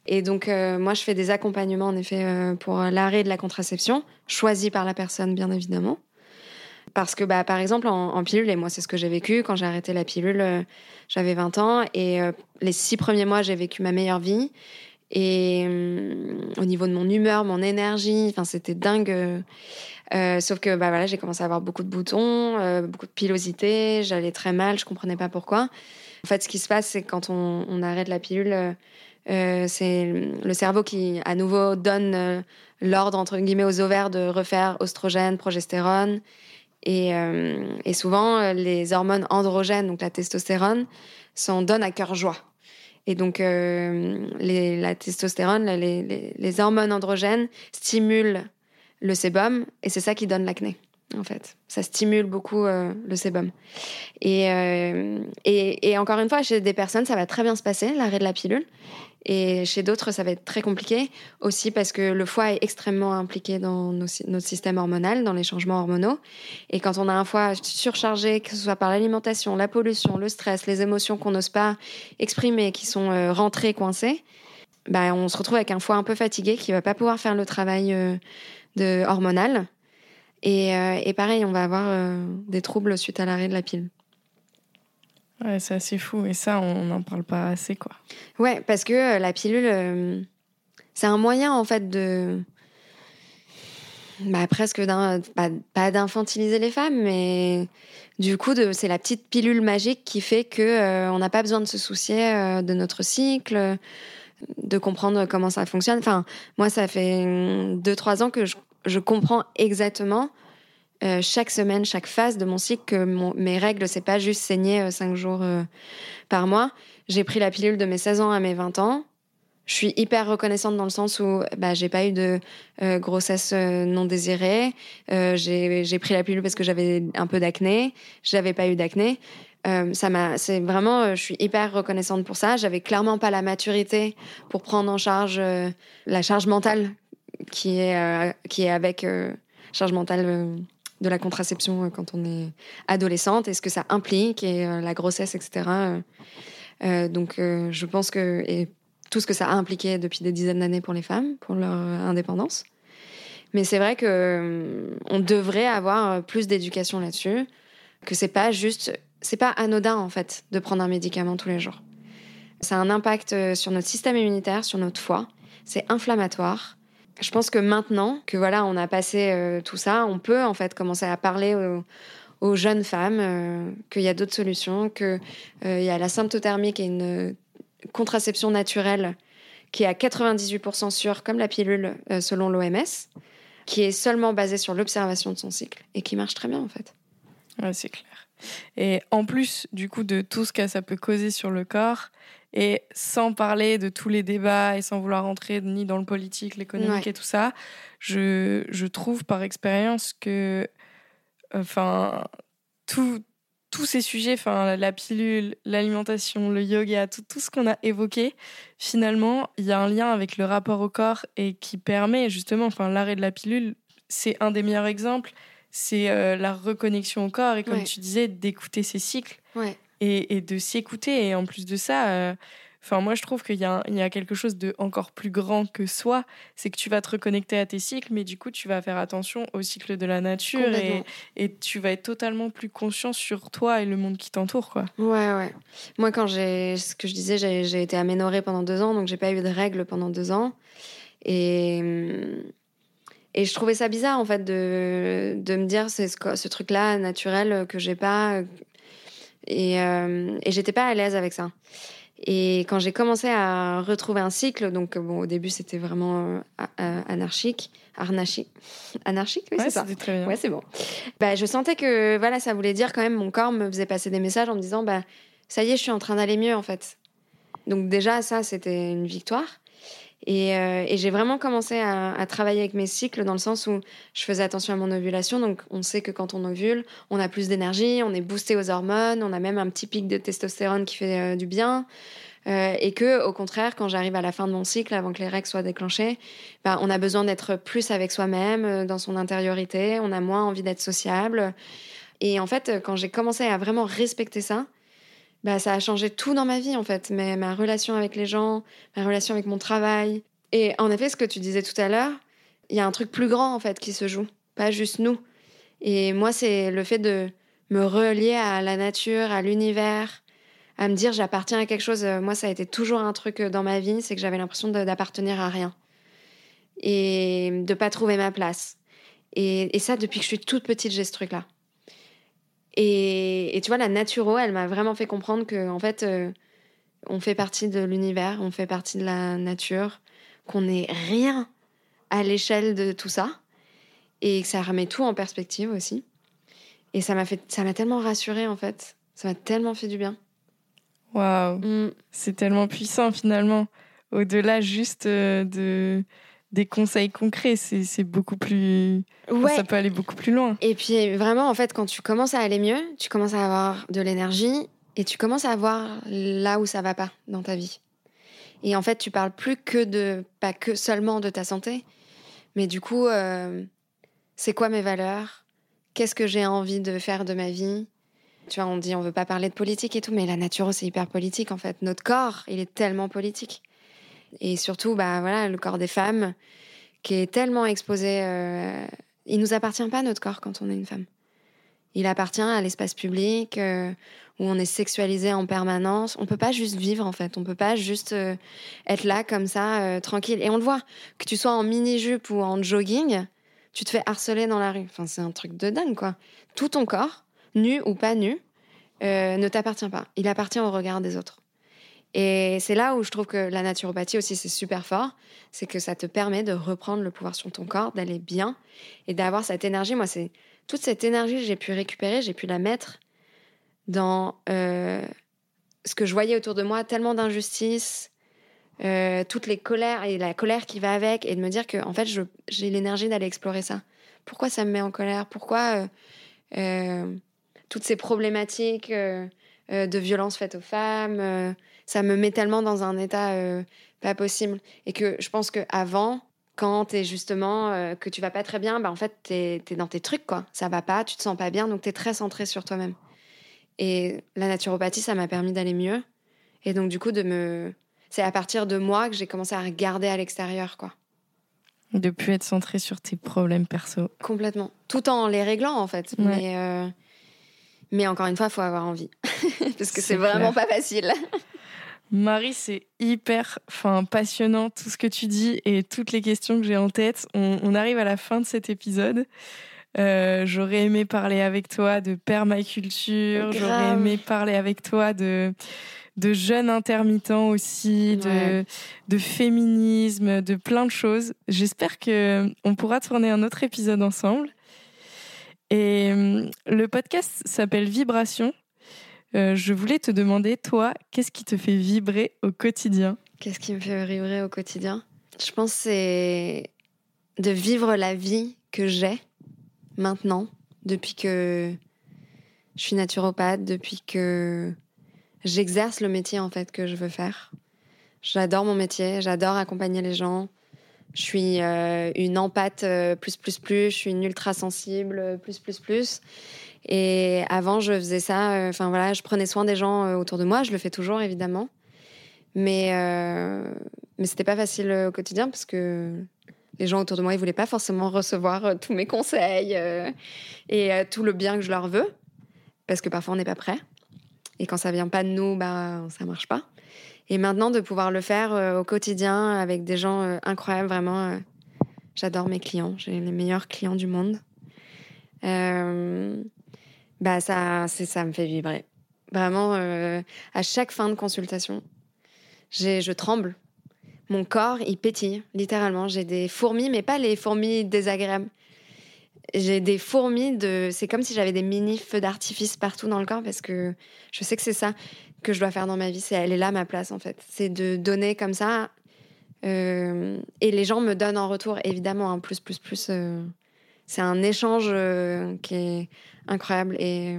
Et donc, euh, moi, je fais des accompagnements, en effet, euh, pour l'arrêt de la contraception, choisi par la personne, bien évidemment. Parce que, bah, par exemple, en, pilule, et moi, c'est ce que j'ai vécu, quand j'ai arrêté la pilule, euh, j'avais 20 ans, et les six premiers mois, j'ai vécu ma meilleure vie. Et au niveau de mon humeur, mon énergie, c'était dingue. sauf que, bah, voilà, j'ai commencé à avoir beaucoup de boutons, beaucoup de pilosité, j'allais très mal, je comprenais pas pourquoi. En fait, ce qui se passe, c'est quand on, arrête la pilule, euh, c'est le cerveau qui, à nouveau, donne euh, l'ordre, entre guillemets, aux ovaires de refaire oestrogène, progestérone. Et, euh, et, souvent, les hormones androgènes, donc la testostérone, s'en donnent à cœur joie. Et donc, les, la testostérone, les, hormones androgènes stimulent le sébum, et c'est ça qui donne l'acné en fait. Ça stimule beaucoup le sébum. Et, encore une fois, chez des personnes, ça va très bien se passer, l'arrêt de la pilule. Et chez d'autres, ça va être très compliqué aussi parce que le foie est extrêmement impliqué dans notre système hormonal, dans les changements hormonaux. Et quand on a un foie surchargé, que ce soit par l'alimentation, la pollution, le stress, les émotions qu'on n'ose pas exprimer, qui sont euh, rentrées, coincées, bah, on se retrouve avec un foie un peu fatigué qui va pas pouvoir faire le travail euh, hormonal. Et, euh, et, pareil, on va avoir des troubles suite à l'arrêt de la pile. Ouais, c'est assez fou. Et ça, on n'en parle pas assez, quoi. Ouais, parce que euh, la pilule, euh, c'est un moyen, en fait, de. Bah, presque. Pas, d'infantiliser les femmes, mais du coup, c'est la petite pilule magique qui fait que euh, on n'a pas besoin de se soucier de notre cycle, de comprendre comment ça fonctionne. Enfin, moi, ça fait deux, trois ans que je, je comprends exactement euh, chaque semaine, chaque phase de mon cycle, que mes règles, c'est pas juste saigner euh, cinq jours euh, par mois. J'ai pris la pilule de mes 16 ans à mes 20 ans. Je suis hyper reconnaissante dans le sens où bah, j'ai pas eu de grossesse non désirée. j'ai pris la pilule parce que j'avais un peu d'acné. J'avais pas eu d'acné. ça m'a, c'est vraiment, je suis hyper reconnaissante pour ça. J'avais clairement pas la maturité pour prendre en charge la charge mentale qui est qui est avec charge mentale de la contraception euh, quand on est adolescente et ce que ça implique et euh, la grossesse, etc. Euh, donc, je pense que et tout ce que ça a impliqué depuis des dizaines d'années pour les femmes, pour leur indépendance. Mais c'est vrai que on devrait avoir plus d'éducation là-dessus, que c'est pas juste, c'est pas anodin en fait de prendre un médicament tous les jours. Ça a un impact sur notre système immunitaire, sur notre foie. C'est inflammatoire je pense que maintenant que voilà, on a passé euh, tout ça, on peut en fait commencer à parler aux, jeunes femmes euh, qu'il y a d'autres solutions, qu'il euh, y a la symptothermie qui est une contraception naturelle qui est à 98% sûre, comme la pilule selon l'OMS, qui est seulement basée sur l'observation de son cycle et qui marche très bien en fait. Ouais, c'est clair. Et en plus du coup de tout ce que ça peut causer sur le corps, et sans parler de tous les débats et sans vouloir rentrer ni dans le politique, l'économique et tout ça, je, je trouve par expérience que enfin tout, tous ces sujets, enfin la pilule, l'alimentation, le yoga, tout, tout ce qu'on a évoqué, finalement, il y a un lien avec le rapport au corps et qui permet justement, enfin l'arrêt de la pilule, c'est un des meilleurs exemples, c'est euh, la reconnexion au corps et comme tu disais, d'écouter ses cycles. Ouais et, de s'écouter. Et en plus de ça, euh, enfin moi je trouve qu'il y, y, a quelque chose de encore plus grand que soi, c'est que tu vas te reconnecter à tes cycles, mais du coup tu vas faire attention au cycle de la nature et, et, tu vas être totalement plus conscient sur toi et le monde qui t'entoure, quoi. Ouais, ouais. Moi quand j'ai, ce que je disais, j'ai été aménorée pendant deux ans, donc j'ai pas eu de règles pendant deux ans. Et et je trouvais ça bizarre en fait de, de me dire c'est ce, ce truc-là naturel que j'ai pas, et, euh, et j'étais pas à l'aise avec ça. Et quand j'ai commencé à retrouver un cycle, donc bon, au début c'était vraiment euh, anarchique, anarchique, anarchique, oui c'est ça. Très bien. Ouais, c'est bon. Bah, je sentais que voilà, ça voulait dire quand même, mon corps me faisait passer des messages en me disant, bah, ça y est, je suis en train d'aller mieux en fait. Donc déjà ça, c'était une victoire. Euh, et, j'ai vraiment commencé à, travailler avec mes cycles dans le sens où je faisais attention à mon ovulation. Donc, on sait que quand on ovule, on a plus d'énergie, on est boosté aux hormones, on a même un petit pic de testostérone qui fait euh, du bien. Euh, et que, au contraire, quand j'arrive à la fin de mon cycle, avant que les règles soient déclenchées, bah, on a besoin d'être plus avec soi-même, dans son intériorité. On a moins envie d'être sociable. Et en fait, quand j'ai commencé à vraiment respecter ça, bah, ça a changé tout dans ma vie en fait. Mais, ma relation avec les gens, ma relation avec mon travail. Et en effet, ce que tu disais tout à l'heure, il y a un truc plus grand en fait qui se joue, pas juste nous. Et moi, c'est le fait de me relier à la nature, à l'univers, à me dire j'appartiens à quelque chose. Moi, ça a été toujours un truc dans ma vie, c'est que j'avais l'impression d'appartenir à rien et de pas trouver ma place. Et, et, ça, depuis que je suis toute petite, j'ai ce truc-là. Et, et, tu vois, la naturo, elle m'a vraiment fait comprendre que, en fait, euh, on fait partie de l'univers, on fait partie de la nature, qu'on n'est rien à l'échelle de tout ça, et que ça remet tout en perspective aussi. Et ça m'a fait, ça m'a tellement rassurée en fait. Ça m'a tellement fait du bien. Waouh, mm. c'est tellement puissant finalement. Au-delà juste euh, de des conseils concrets. C'est beaucoup plus. Ouais. Ça peut aller beaucoup plus loin. Et puis vraiment, en fait, quand tu commences à aller mieux, tu commences à avoir de l'énergie et tu commences à voir là où ça va pas dans ta vie. Et en fait, tu parles plus que de, pas que seulement de ta santé, mais du coup, euh, c'est quoi mes valeurs? Qu'est-ce que j'ai envie de faire de ma vie? Tu vois, on dit on veut pas parler de politique et tout, mais la nature c'est hyper politique en fait. Notre corps, il est tellement politique. Et surtout, bah voilà, le corps des femmes qui est tellement exposé. Euh, il nous appartient pas notre corps quand on est une femme. Il appartient à l'espace public euh, où on est sexualisé en permanence. On peut pas juste vivre en fait. On peut pas juste euh, être là comme ça euh, tranquille. Et on le voit que tu sois en mini jupe ou en jogging, tu te fais harceler dans la rue. Enfin, c'est un truc de dingue quoi. Tout ton corps, nu ou pas nu, ne t'appartient pas. Il appartient au regard des autres. Et c'est là où je trouve que la naturopathie aussi, c'est super fort. C'est que ça te permet de reprendre le pouvoir sur ton corps, d'aller bien et d'avoir cette énergie. Moi, c'est toute cette énergie que j'ai pu récupérer, j'ai pu la mettre dans euh, ce que je voyais autour de moi, tellement d'injustice, euh, toutes les colères et la colère qui va avec, et de me dire que en fait, j'ai l'énergie d'aller explorer ça. Pourquoi ça me met en colère? Pourquoi euh, toutes ces problématiques de violence faites aux femmes ça me met tellement dans un état euh, pas possible. Et que je pense qu'avant, quand t'es justement euh, que tu vas pas très bien, bah en fait t'es es dans tes trucs quoi. Ça va pas, tu te sens pas bien, donc t'es très centré sur toi-même. Et la naturopathie, ça m'a permis d'aller mieux. Et donc du coup de me, c'est à partir de moi que j'ai commencé à regarder à l'extérieur quoi. De plus être centré sur tes problèmes perso. Complètement. Tout en les réglant en fait. Mais euh, mais encore une fois, il faut avoir envie parce que c'est vraiment pas facile. Marie, c'est hyper enfin, passionnant tout ce que tu dis et toutes les questions que j'ai en tête. On, arrive à la fin de cet épisode. Euh, j'aurais aimé parler avec toi de permaculture, j'aurais aimé parler avec toi de, de jeunes intermittents aussi, de, de féminisme, de plein de choses. J'espère que on pourra tourner un autre épisode ensemble. Et hum, le podcast s'appelle Vibration. Euh, je voulais te demander, toi, qu'est-ce qui te fait vibrer au quotidien? Qu'est-ce qui me fait vibrer au quotidien? Je pense c'est de vivre la vie que j'ai maintenant, depuis que je suis naturopathe, depuis que j'exerce le métier en fait que je veux faire. J'adore mon métier, j'adore accompagner les gens. Je suis euh, une empathe euh, plus plus plus, je suis une ultra sensible plus plus plus. Et avant, je faisais ça. Euh, enfin voilà, je prenais soin des gens euh, autour de moi. Je le fais toujours évidemment, mais euh, mais c'était pas facile au quotidien parce que les gens autour de moi, ils voulaient pas forcément recevoir tous mes conseils et tout le bien que je leur veux, parce que parfois on n'est pas prêt. Et quand ça vient pas de nous, bah ça marche pas. Et maintenant de pouvoir le faire au quotidien avec des gens incroyables, vraiment, j'adore mes clients. J'ai les meilleurs clients du monde. Euh, bah ça, ça me fait vibrer. Vraiment, euh, à chaque fin de consultation, je tremble. Mon corps, il pétille, littéralement. J'ai des fourmis, mais pas les fourmis désagréables. J'ai des fourmis de. C'est comme si j'avais des mini feux d'artifice partout dans le corps parce que je sais que c'est ça que je dois faire dans ma vie. C'est elle est là ma place en fait. C'est de donner comme ça. Euh, et les gens me donnent en retour évidemment un plus plus plus. Euh, c'est un échange qui est incroyable et,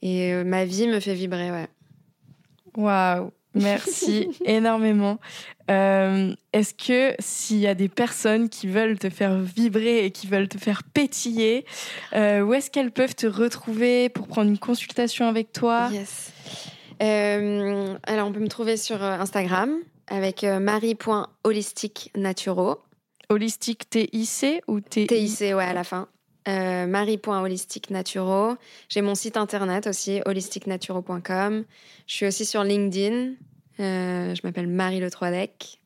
et euh, ma vie me fait vibrer, ouais. Waouh, Merci énormément. Euh, est-ce que s'il y a des personnes qui veulent te faire vibrer et qui veulent te faire pétiller, euh, où est-ce qu'elles peuvent te retrouver pour prendre une consultation avec toi? Yes. Euh, alors, on peut me trouver sur Instagram avec marie.holisticnaturo. Holistique T-I-C ou T-I T-I-C, ouais, à la fin. Euh, marie.holisticnaturo. J'ai mon site internet aussi, holisticnaturo.com. Je suis aussi sur LinkedIn. Euh, je m'appelle Marie Le Troidec,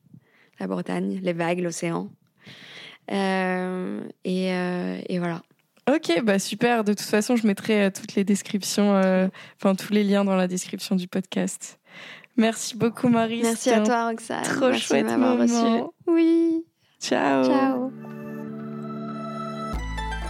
la Bretagne, les vagues, l'océan. Euh, et, euh, et, voilà. Ok, bah super. De toute façon, je mettrai toutes les descriptions, enfin tous les liens dans la description du podcast. Merci beaucoup, Marie. Merci à toi, Roxane. Trop Merci chouette de m'avoir moment. reçue. Oui. Ciao. Ciao.